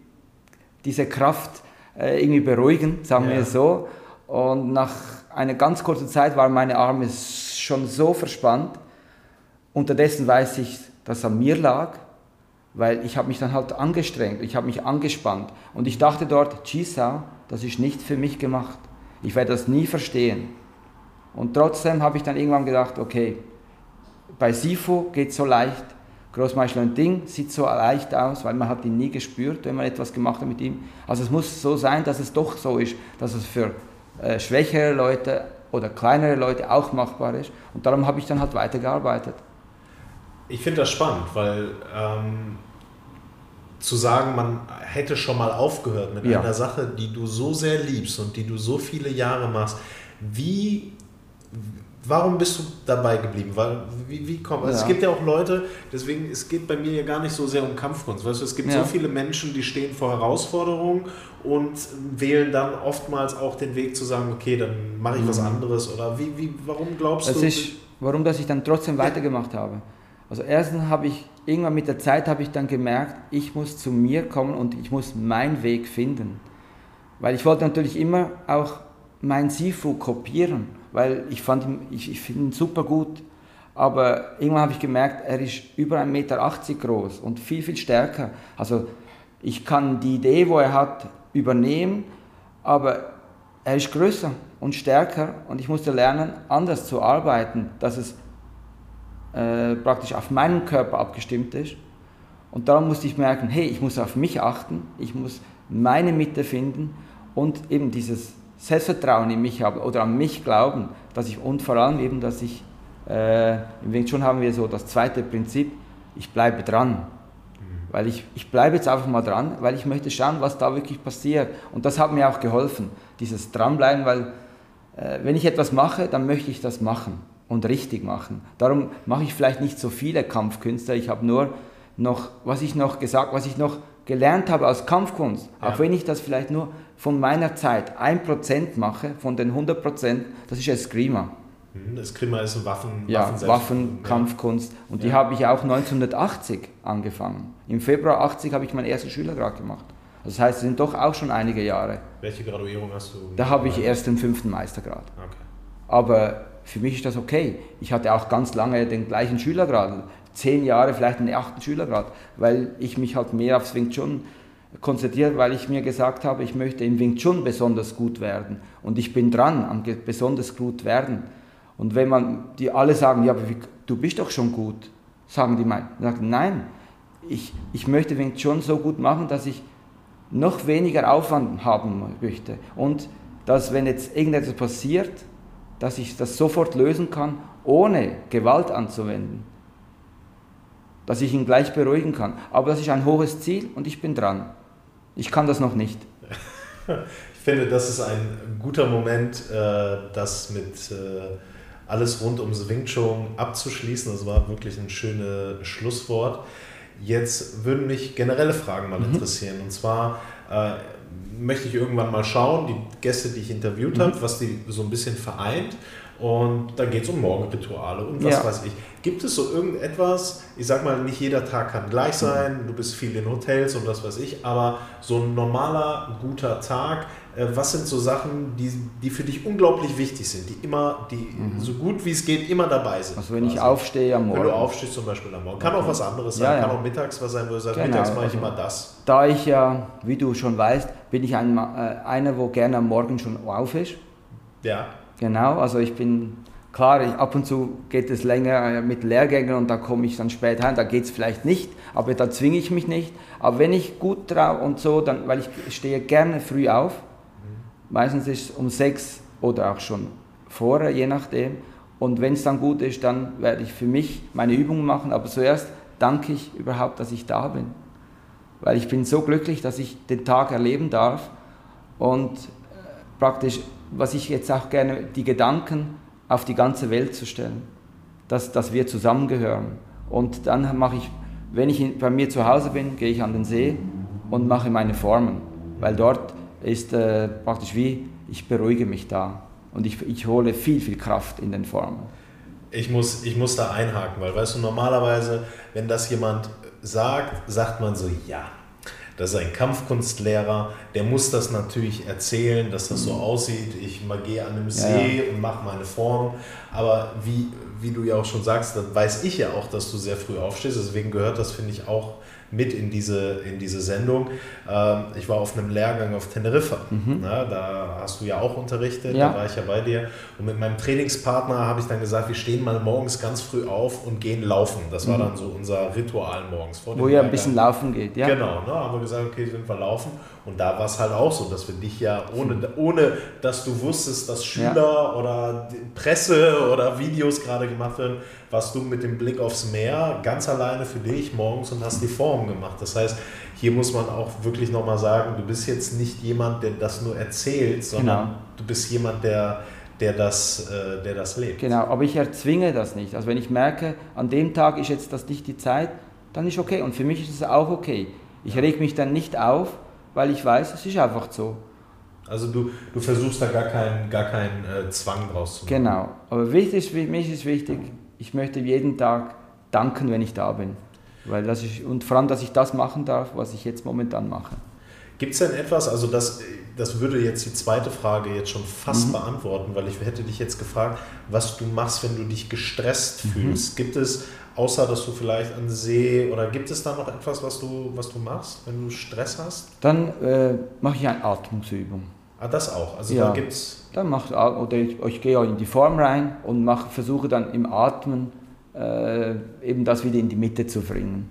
dieser Kraft äh, irgendwie beruhigen, sagen wir Ja. es so. Und nach einer ganz kurzen Zeit waren meine Arme schon so verspannt. Unterdessen weiß ich, dass es an mir lag, weil ich habe mich dann halt angestrengt, ich habe mich angespannt. Und ich dachte dort, Chisau, das ist nicht für mich gemacht. Ich werde das nie verstehen. Und trotzdem habe ich dann irgendwann gedacht, okay, bei Sifu geht es so leicht. Großmeister Ding sieht so leicht aus, weil man hat ihn nie gespürt, wenn man etwas gemacht hat mit ihm. Also es muss so sein, dass es doch so ist, dass es für äh, schwächere Leute oder kleinere Leute auch machbar ist. Und darum habe ich dann halt weitergearbeitet. Ich finde das spannend, weil ähm, zu sagen, man hätte schon mal aufgehört mit Ja. einer Sache, die du so sehr liebst und die du so viele Jahre machst, wie, warum bist du dabei geblieben? Weil, wie, wie kommt, also Es Ja. gibt ja auch Leute, deswegen, es geht bei mir ja gar nicht so sehr um Kampfkunst, weißt du, es gibt Ja. so viele Menschen, die stehen vor Herausforderungen und wählen dann oftmals auch den Weg zu sagen, okay, dann mache ich was Mhm. anderes oder wie, wie, warum glaubst Das du? ist, warum dass ich dann trotzdem weitergemacht habe. Also erstens habe ich, irgendwann mit der Zeit habe ich dann gemerkt, ich muss zu mir kommen und ich muss meinen Weg finden. Weil ich wollte natürlich immer auch mein Sifu kopieren, weil ich fand ihn, ich, ich finde ihn super gut. Aber irgendwann habe ich gemerkt, er ist über 1,80 Meter groß und viel, viel stärker. Also ich kann die Idee, wo er hat, übernehmen, aber er ist größer und stärker und ich musste lernen, anders zu arbeiten, dass es äh, praktisch auf meinen Körper abgestimmt ist. Und darum musste ich merken, hey, ich muss auf mich achten, ich muss meine Mitte finden und eben dieses Selbstvertrauen in mich haben oder an mich glauben, dass ich und vor allem eben, dass ich äh, im Wing Chun haben wir so das zweite Prinzip, ich bleibe dran. Weil ich, ich bleibe jetzt einfach mal dran, weil ich möchte schauen, was da wirklich passiert. Und das hat mir auch geholfen, dieses Dranbleiben, weil äh, wenn ich etwas mache, dann möchte ich das machen. und richtig machen. Darum mache ich vielleicht nicht so viele Kampfkünste. Ich habe nur noch, was ich noch gesagt, was ich noch gelernt habe aus Kampfkunst, ja. auch wenn ich das vielleicht nur von meiner Zeit 1% mache, von den 100%, das ist Eskrima. Mhm, Eskrima ist ein Waffen, ja, Waffenkampfkunst. Ja. Und die habe ich auch 1980 angefangen. Im Februar 80 habe ich meinen ersten Schülergrad gemacht. Das heißt, es sind doch auch schon einige Jahre. Welche Graduierung hast du? Da habe ich erst den fünften Meistergrad. Okay. Aber für mich ist das okay. Ich hatte auch ganz lange den gleichen Schülergrad, zehn Jahre vielleicht den achten Schülergrad, weil ich mich halt mehr aufs Wing Chun konzentriert, weil ich mir gesagt habe, ich möchte im Wing Chun besonders gut werden. Und ich bin dran am besonders gut werden. Und wenn man die alle sagen, ja, aber wie, du bist doch schon gut, sagen die mal, sagen, nein, ich, ich möchte Wing Chun so gut machen, dass ich noch weniger Aufwand haben möchte. Und dass, wenn jetzt irgendetwas passiert, dass ich das sofort lösen kann, ohne Gewalt anzuwenden. Dass ich ihn gleich beruhigen kann. Aber das ist ein hohes Ziel und ich bin dran. Ich kann das noch nicht. Ich finde, das ist ein guter Moment, äh, das mit äh, alles rund ums Wing Chun abzuschließen. Das war wirklich ein schönes Schlusswort. Jetzt würden mich generelle Fragen mal mhm. interessieren. Und zwar äh, möchte ich irgendwann mal schauen, die Gäste, die ich interviewt mhm. habe, was die so ein bisschen vereint. Und da geht es um Morgenrituale und was ja. weiß ich. Gibt es so irgendetwas, ich sag mal, nicht jeder Tag kann gleich sein, du bist viel in Hotels und was weiß ich, aber so ein normaler, guter Tag, äh, was sind so Sachen, die, die für dich unglaublich wichtig sind, die immer, die mhm. so gut wie es geht, immer dabei sind? Also wenn ich also, aufstehe am Morgen. Wenn du aufstehst zum Beispiel am Morgen. Kann okay. auch was anderes sein, ja, ja. kann auch mittags was sein, wo du sagst, genau. mittags mache ich also, immer das. Da ich ja, wie du schon weißt, bin ich ein, äh, einer, wo gerne am Morgen schon auf ist. Ja. Genau, also ich bin Klar, ich, ab und zu geht es länger äh, mit Lehrgängen und da komme ich dann spät heim, da geht es vielleicht nicht, aber da zwinge ich mich nicht. Aber wenn ich gut drauf und so, dann, weil ich stehe gerne früh auf, Meistens ist es um sechs oder auch schon vorher, je nachdem. Und wenn es dann gut ist, dann werde ich für mich meine Übungen machen. Aber zuerst danke ich überhaupt, dass ich da bin. Weil ich bin so glücklich, dass ich den Tag erleben darf. Und äh, praktisch, was ich jetzt auch gerne, die Gedanken auf die ganze Welt zu stellen. Dass, dass wir zusammengehören. Und dann mache ich, wenn ich bei mir zu Hause bin, gehe ich an den See und mache meine Formen. Weil dort ist äh, praktisch wie, ich beruhige mich da und ich, ich hole viel, viel Kraft in den Formen. Ich muss, ich muss da einhaken, weil weißt du, normalerweise, wenn das jemand sagt, sagt man so, ja, das ist ein Kampfkunstlehrer, der muss das natürlich erzählen, dass das so aussieht. Ich gehe an einem See ja, ja. und mache meine Form. Aber wie, wie du ja auch schon sagst, dann weiß ich ja auch, dass du sehr früh aufstehst. Deswegen gehört das, finde ich, auch mit in diese, in diese Sendung. Ähm, ich war auf einem Lehrgang auf Teneriffa. Mhm. Na, da hast du ja auch unterrichtet, ja. da war ich ja bei dir. Und mit meinem Trainingspartner habe ich dann gesagt, wir stehen mal morgens ganz früh auf und gehen laufen. Das war mhm. dann so unser Ritual morgens. Vor Wo ihr ein bisschen laufen geht, ja? Genau, ne, haben wir gesagt, okay, sind wir laufen. Und da war es halt auch so, dass wir dich ja, ohne, ohne dass du wusstest, dass Schüler ja. oder Presse oder Videos gerade gemacht werden, warst du mit dem Blick aufs Meer ganz alleine für dich morgens und hast die Form gemacht. Das heißt, hier muss man auch wirklich nochmal sagen, du bist jetzt nicht jemand, der das nur erzählt, sondern genau. du bist jemand, der, der, das, äh, der das lebt. Genau, aber ich erzwinge das nicht. Also wenn ich merke, an dem Tag ist jetzt das nicht die Zeit, dann ist okay. Und für mich ist es auch okay. Ich reg mich dann nicht auf, weil ich weiß, es ist einfach so. Also du, du versuchst da gar keinen gar kein, äh, Zwang draus zu machen. Genau, aber wichtig, für mich ist wichtig, ich möchte jeden Tag danken, wenn ich da bin. Weil das ist, und vor allem, dass ich das machen darf, was ich jetzt momentan mache. Gibt es denn etwas, also das, das würde jetzt die zweite Frage jetzt schon fast mhm. beantworten, weil ich hätte dich jetzt gefragt, was du machst, wenn du dich gestresst mhm. fühlst. Gibt es, außer dass du vielleicht an See, oder gibt es da noch etwas, was du, was du machst, wenn du Stress hast? Dann äh, mache ich eine Atmungsübung. Ah, das auch. Also ja, da gibt's. Dann macht oder ich, ich gehe in die Form rein und mach, versuche dann im Atmen äh, eben das wieder in die Mitte zu bringen.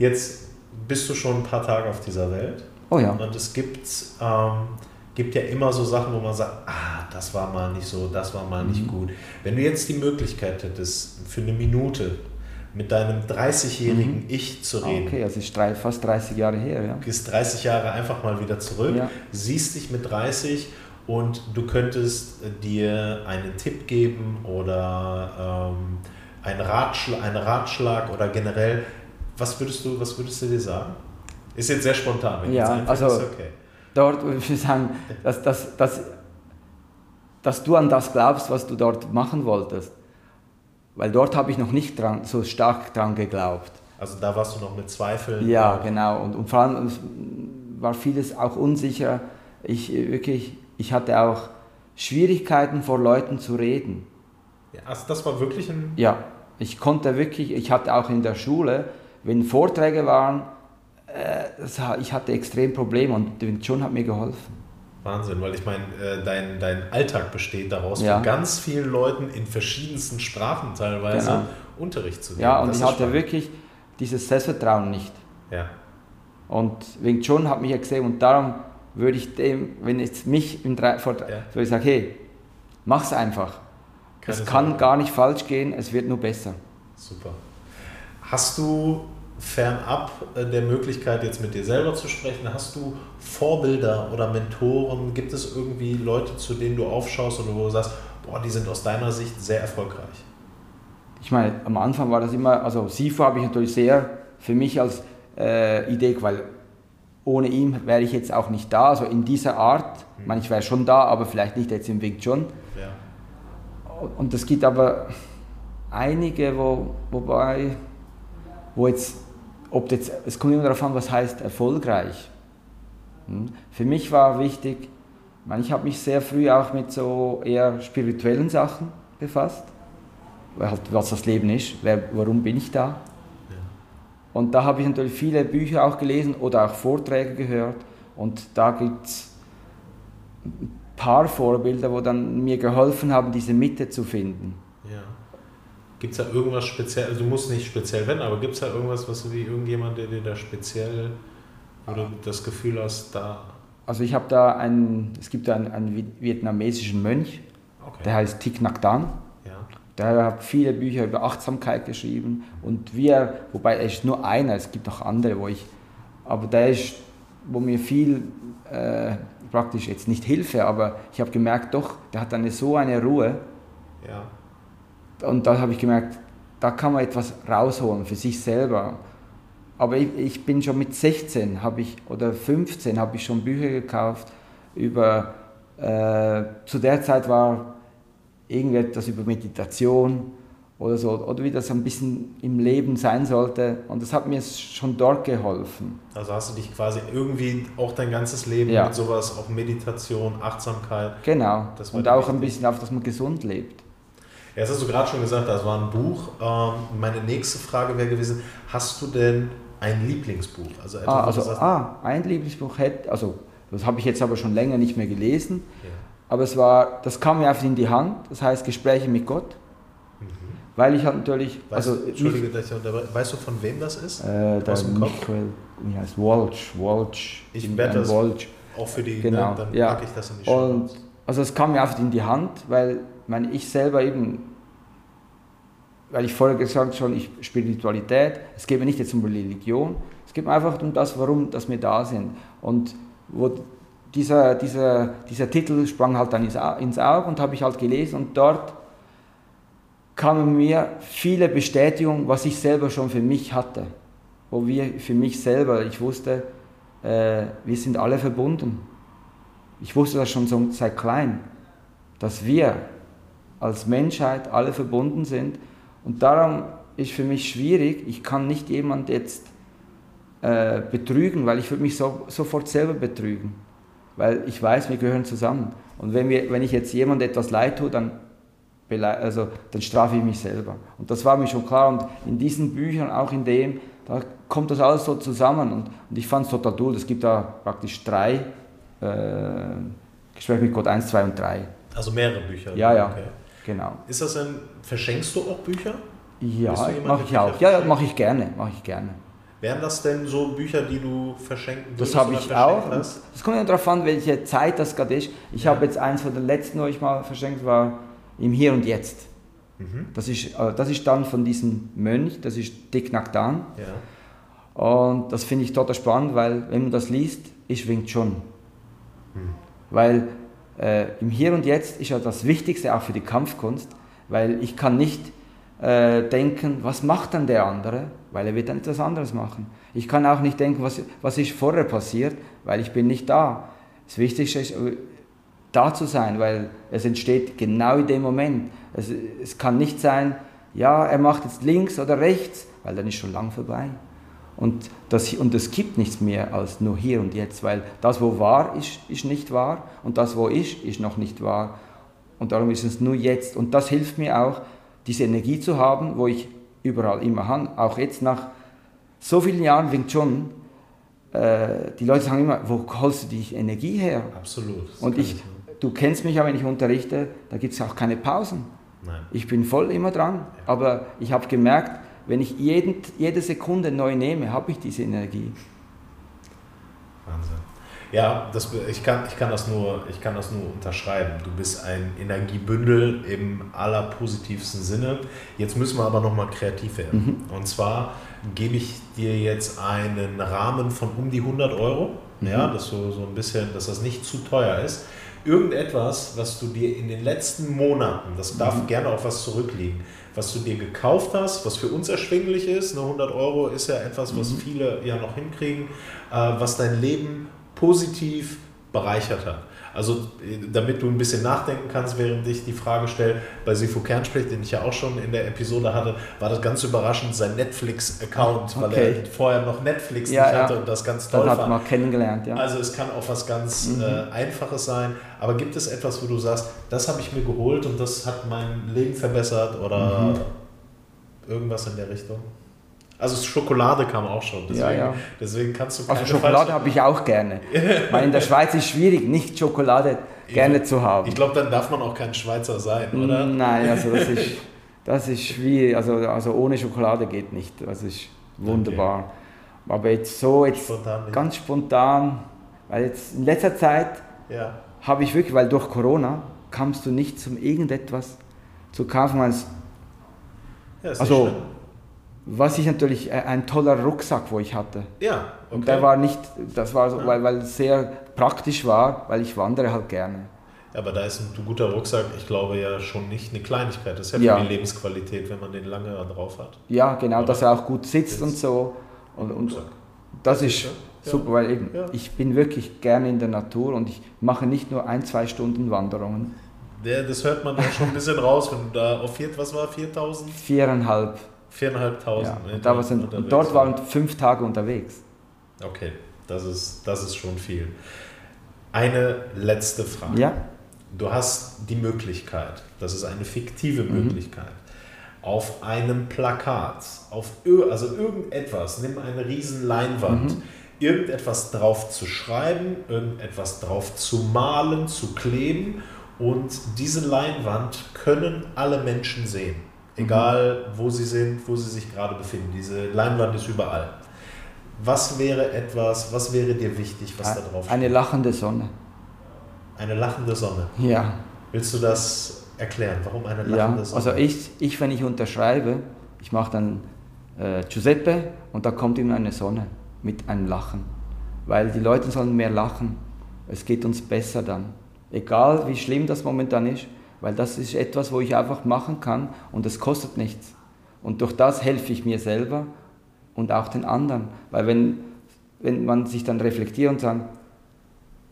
Jetzt bist du schon ein paar Tage auf dieser Welt. Oh ja. Und es gibt, ähm, gibt ja immer so Sachen, wo man sagt, ah, das war mal nicht so, das war mal mhm. nicht gut. Wenn du jetzt die Möglichkeit hättest, für eine Minute mit deinem 30-jährigen mhm. Ich zu reden. Okay, also ist fast 30 Jahre her, ja. Gehst 30 Jahre einfach mal wieder zurück, ja. siehst dich mit 30 und du könntest dir einen Tipp geben oder ähm, einen, Ratschlag, einen Ratschlag oder generell, was würdest du, was würdest du dir sagen? Ist jetzt sehr spontan, wenn ja, also ist okay. dort würde ich sagen, dass, dass, dass, dass du an das glaubst, was du dort machen wolltest. Weil dort habe ich noch nicht dran, so stark dran geglaubt. Also da warst du noch mit Zweifeln? Ja, genau. Und, und vor allem war vieles auch unsicher. Ich, wirklich, ich hatte auch Schwierigkeiten, vor Leuten zu reden. Ja, also das war wirklich ein... Ja, ich konnte wirklich, ich hatte auch in der Schule, wenn Vorträge waren, äh, ich hatte extrem Probleme und John hat mir geholfen. Wahnsinn, weil ich meine, äh, dein, dein Alltag besteht daraus, ja. von ganz vielen Leuten in verschiedensten Sprachen teilweise genau. Unterricht zu geben. Ja, und das ich hatte spannend. wirklich dieses Selbstvertrauen nicht. Ja. Und Wing Chun hat mich ja gesehen und darum würde ich dem, wenn jetzt mich im drei, vor, ja. würde ich sagen, hey, mach's einfach. Keine es kann Sorge. gar nicht falsch gehen, es wird nur besser. Super. Hast du fernab äh, der Möglichkeit, jetzt mit dir selber zu sprechen, hast du Vorbilder oder Mentoren? Gibt es irgendwie Leute, zu denen du aufschaust oder wo du sagst, boah, die sind aus deiner Sicht sehr erfolgreich? Ich meine, am Anfang war das immer, also Sifu habe ich natürlich sehr für mich als äh, Idee, weil ohne ihn wäre ich jetzt auch nicht da, also in dieser Art. Hm. Ich meine, ich wäre schon da, aber vielleicht nicht jetzt im Wing Chun. Ja. Und es gibt aber einige, wo, wobei, wo jetzt ob jetzt, es kommt immer darauf an, was heißt erfolgreich. Hm? Für mich war wichtig, ich habe mich sehr früh auch mit so eher spirituellen Sachen befasst, halt, was das Leben ist, wer, warum bin ich da. Und da habe ich natürlich viele Bücher auch gelesen oder auch Vorträge gehört und da gibt es ein paar Vorbilder, wo dann mir geholfen haben, diese Mitte zu finden. Gibt es da irgendwas speziell, also du musst nicht speziell wenden, aber gibt es da irgendwas, was du wie irgendjemand, der dir da speziell, du das Gefühl hast, da. Also ich habe da einen, es gibt da einen, einen vietnamesischen Mönch, okay. der heißt Thich Nhat Hanh. Ja. Der hat viele Bücher über Achtsamkeit geschrieben und wir, wobei er ist nur einer, es gibt noch andere, wo ich, aber der ist, wo mir viel äh, praktisch jetzt nicht Hilfe, aber ich habe gemerkt, doch, der hat eine so eine Ruhe. Ja und da habe ich gemerkt, da kann man etwas rausholen für sich selber. Aber ich, ich bin schon mit 16 habe ich, oder 15 habe ich schon Bücher gekauft über, äh, zu der Zeit war irgendetwas über Meditation oder so, oder wie das ein bisschen im Leben sein sollte. Und das hat mir schon dort geholfen. Also hast du dich quasi irgendwie auch dein ganzes Leben ja. mit sowas, auch Meditation, Achtsamkeit. Genau. und auch ein bisschen auf, dass man gesund lebt. Ja, das hast du gerade schon gesagt, das war ein Buch. Ähm, meine nächste Frage wäre gewesen, hast du denn ein Lieblingsbuch? Also, etwas, ah, also ah, ein Lieblingsbuch hätte, also das habe ich jetzt aber schon länger nicht mehr gelesen, ja. aber es war, das kam mir einfach in die Hand, das heißt Gespräche mit Gott. Mhm. Weil ich halt natürlich. Weißt, also, Entschuldige, dass ich unterbreche. Weißt du, von wem das ist? Äh, der Michael, wie heißt Walsh, Walsh. Ich werde das Walsh. auch für die, ne, genau, ne, dann ja. packe ich das in die Show. Und, also es kam mir einfach in die Hand, weil meine, ich selber eben, weil ich vorher gesagt schon, ich Spiritualität, es geht mir nicht jetzt um Religion, es geht mir einfach um das, warum dass wir da sind. Und wo dieser, dieser, dieser Titel sprang halt dann ins Auge und habe ich halt gelesen und dort kamen mir viele Bestätigungen, was ich selber schon für mich hatte. Wo wir für mich selber, ich wusste, äh, wir sind alle verbunden. Ich wusste das schon so seit klein, dass wir als Menschheit alle verbunden sind. Und darum ist für mich schwierig, ich kann nicht jemand jetzt äh, betrügen, weil ich würde mich so, sofort selber betrügen. Weil ich weiß, wir gehören zusammen. Und wenn, wir, wenn ich jetzt jemand etwas leid tue, dann, also, dann strafe ich mich selber. Und das war mir schon klar. Und in diesen Büchern, auch in dem, da kommt das alles so zusammen. Und, und ich fand es total toll. Es gibt da praktisch drei äh, Gespräche mit Gott, eins, zwei und drei. Also mehrere Bücher? Ja, ja. Okay. Genau. Ist das denn, verschenkst du auch Bücher? Ja, mache ich auch. Ja, mache ich gerne, mache ich gerne. Wären das denn so Bücher, die du verschenken würdest? Das habe ich auch. Das kommt ja darauf an, welche Zeit das gerade ist. Ich ja. habe jetzt eins von den letzten, wo ich mal verschenkt war, im Hier und Jetzt. Mhm. Das, ist, äh, das ist dann von diesem Mönch, das ist Dick Nakdan. Ja. Und das finde ich total spannend, weil wenn man das liest, ist winkt schon. Mhm. Weil äh, im Hier und Jetzt ist ja das Wichtigste auch für die Kampfkunst, weil ich kann nicht äh, denken, was macht dann der andere, weil er wird dann etwas anderes machen. Ich kann auch nicht denken, was, was ist vorher passiert, weil ich bin nicht da. Das Wichtigste ist, äh, da zu sein, weil es entsteht genau in dem Moment. Es, es kann nicht sein, ja, er macht jetzt links oder rechts, weil dann ist schon lang vorbei. Und, das, und es gibt nichts mehr als nur hier und jetzt, weil das, wo war, ist, ist nicht wahr und das, wo ist, ist noch nicht wahr. Und darum ist es nur jetzt. Und das hilft mir auch, diese Energie zu haben, wo ich überall immer habe. Auch jetzt nach so vielen Jahren Wing Chun, äh, die Leute sagen immer, wo holst du die Energie her? Absolut. Und ich, du kennst mich ja, wenn ich unterrichte, da gibt es auch keine Pausen. Nein. Ich bin voll immer dran. Ja. Aber ich habe gemerkt, wenn ich jeden, jede Sekunde neu nehme, habe ich diese Energie. Wahnsinn. Ja, das, ich, kann, ich, kann das nur, ich kann das nur unterschreiben. Du bist ein Energiebündel im allerpositivsten Sinne. Jetzt müssen wir aber nochmal kreativ werden. Mhm. Und zwar gebe ich dir jetzt einen Rahmen von um die 100 Euro, mhm. ja, dass so, so ein bisschen, dass das nicht zu teuer ist. Irgendetwas, was du dir in den letzten Monaten, das darf mhm. gerne auch was zurückliegen, was du dir gekauft hast, was für uns erschwinglich ist. Ne, 100 Euro ist ja etwas, was mhm. viele ja noch hinkriegen, äh, was dein Leben positiv bereichert hat. Also damit du ein bisschen nachdenken kannst, während ich die Frage stelle, bei Sifo Kernsprich, den ich ja auch schon in der Episode hatte, war das ganz überraschend sein Netflix-Account, okay. weil er vorher noch Netflix ja, nicht ja. hatte und das ganz toll das fand. man kennengelernt, ja. Also es kann auch was ganz mhm. äh, Einfaches sein, aber gibt es etwas, wo du sagst, das habe ich mir geholt und das hat mein Leben verbessert oder mhm. irgendwas in der Richtung? Also Schokolade kam auch schon. Deswegen, ja, ja. deswegen kannst du keine Also Schokolade habe ich auch gerne. Weil in der Schweiz ist es schwierig, nicht Schokolade gerne ich, zu haben. Ich glaube, dann darf man auch kein Schweizer sein, oder? Nein, also das ist, das ist schwierig. Also, also ohne Schokolade geht nicht. Das ist wunderbar. Okay. Aber jetzt so, jetzt spontan ganz spontan, weil jetzt in letzter Zeit ja. habe ich wirklich, weil durch Corona kamst du nicht zum irgendetwas zu kaufen, als ja, also was ich natürlich, äh, ein toller Rucksack, wo ich hatte. Ja, okay. Und der war nicht, das war so, ja. weil, weil es sehr praktisch war, weil ich wandere halt gerne. Ja, aber da ist ein guter Rucksack, ich glaube ja schon nicht eine Kleinigkeit. Das ist ja ja. die Lebensqualität, wenn man den lange drauf hat. Ja, genau, Oder? dass er auch gut sitzt und so. Und, und das ist super, weil eben, ich bin wirklich gerne in der Natur und ich mache nicht nur ein, zwei Stunden Wanderungen. Der, das hört man doch schon ein bisschen raus, wenn du da auf vier, was war, 4000? Viereinhalb. Viereinhalbtausend. Ja, und, da sind, und dort waren fünf Tage unterwegs. Okay, das ist, das ist schon viel. Eine letzte Frage. Ja. Du hast die Möglichkeit, das ist eine fiktive mhm. Möglichkeit, auf einem Plakat, auf also irgendetwas, nimm eine riesen Leinwand, mhm. irgendetwas drauf zu schreiben, irgendetwas drauf zu malen, zu kleben und diese Leinwand können alle Menschen sehen. Egal, wo sie sind, wo sie sich gerade befinden. Diese Leinwand ist überall. Was wäre etwas, was wäre dir wichtig, was da drauf steht? Eine lachende Sonne. Eine lachende Sonne? Ja. Willst du das erklären? Warum eine lachende ja, Sonne? Also ich, ich, wenn ich unterschreibe, ich mache dann äh, Giuseppe und da kommt immer eine Sonne mit einem Lachen. Weil die Leute sollen mehr lachen. Es geht uns besser dann. Egal wie schlimm das momentan ist, weil das ist etwas, wo ich einfach machen kann und es kostet nichts. Und durch das helfe ich mir selber und auch den anderen. Weil wenn, wenn man sich dann reflektiert und sagt,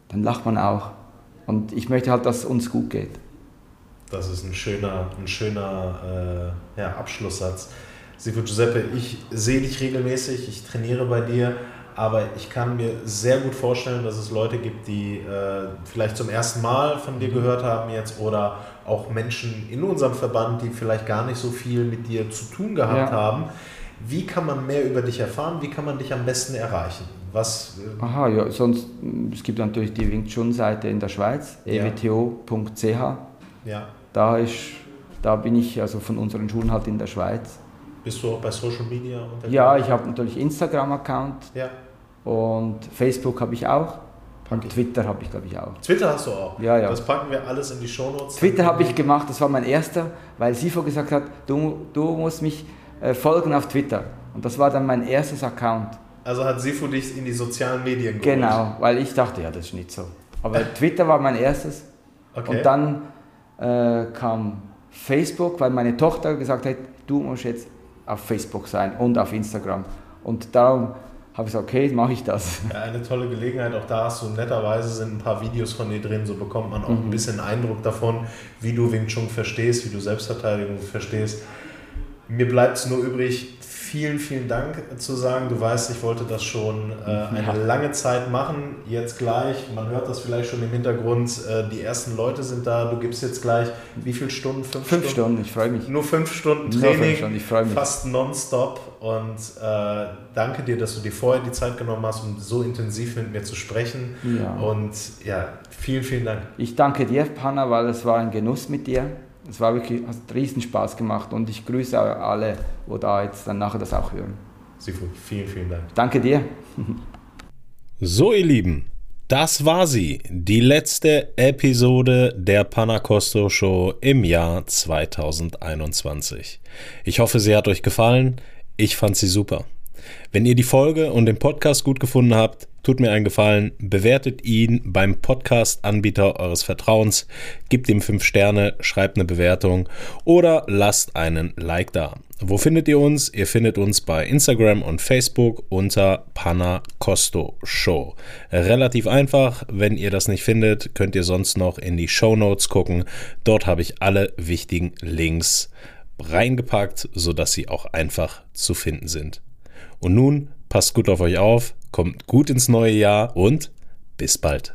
dann lacht man auch. Und ich möchte halt, dass es uns gut geht. Das ist ein schöner, ein schöner äh, ja, Abschlusssatz. Sifo Giuseppe, ich sehe dich regelmäßig, ich trainiere bei dir aber ich kann mir sehr gut vorstellen, dass es Leute gibt, die äh, vielleicht zum ersten Mal von dir mhm. gehört haben jetzt oder auch Menschen in unserem Verband, die vielleicht gar nicht so viel mit dir zu tun gehabt ja. haben. Wie kann man mehr über dich erfahren? Wie kann man dich am besten erreichen? Was, äh Aha, ja, sonst, es gibt natürlich die Wing Chun-Seite in der Schweiz, ja. ewto.ch. Ja. Da, ist, da bin ich also von unseren Schulen halt in der Schweiz. Bist du auch bei Social Media unterwegs? Ja, ich habe natürlich Instagram-Account. Ja. Und Facebook habe ich auch. Und Twitter habe ich, glaube ich, auch. Twitter hast du auch? Ja, ja. Das packen wir alles in die Shownotes. Twitter habe ich gemacht, das war mein erster, weil Sifo gesagt hat, du, du musst mich äh, folgen auf Twitter. Und das war dann mein erstes Account. Also hat Sifo dich in die sozialen Medien geholt? Genau, weil ich dachte, ja, das ist nicht so. Aber Twitter war mein erstes. Okay. Und dann äh, kam Facebook, weil meine Tochter gesagt hat, du musst jetzt auf Facebook sein und auf Instagram. Und darum habe ich gesagt, okay, mache ich das. Ja, eine tolle Gelegenheit. Auch da hast du netterweise sind ein paar Videos von dir drin, so bekommt man auch mhm. ein bisschen Eindruck davon, wie du Wing Chun verstehst, wie du Selbstverteidigung verstehst. Mir bleibt es nur übrig, vielen, vielen Dank zu sagen. Du weißt, ich wollte das schon äh, eine ja. lange Zeit machen. Jetzt gleich, man hört das vielleicht schon im Hintergrund, äh, die ersten Leute sind da. Du gibst jetzt gleich wie viele Stunden? Fünf, fünf Stunden? Stunden, ich freue mich. Nur fünf Stunden Training, fünf Stunden, ich freue mich. fast nonstop. Und äh, danke dir, dass du dir vorher die Zeit genommen hast, um so intensiv mit mir zu sprechen. Ja. Und ja, vielen, vielen Dank. Ich danke dir, Panna, weil es war ein Genuss mit dir. Es war wirklich, hat riesen Spaß gemacht und ich grüße alle, wo da jetzt dann nachher das auch hören. Sifu, vielen, vielen Dank. Danke dir. so, ihr Lieben, das war sie, die letzte Episode der Panacosto Show im Jahr 2021. Ich hoffe, sie hat euch gefallen. Ich fand sie super. Wenn ihr die Folge und den Podcast gut gefunden habt, tut mir einen Gefallen, bewertet ihn beim Podcast-Anbieter eures Vertrauens, gebt ihm 5 Sterne, schreibt eine Bewertung oder lasst einen Like da. Wo findet ihr uns? Ihr findet uns bei Instagram und Facebook unter Panna Costo Show. Relativ einfach. Wenn ihr das nicht findet, könnt ihr sonst noch in die Show Notes gucken. Dort habe ich alle wichtigen Links reingepackt, sodass sie auch einfach zu finden sind. Und nun passt gut auf euch auf, kommt gut ins neue Jahr und bis bald.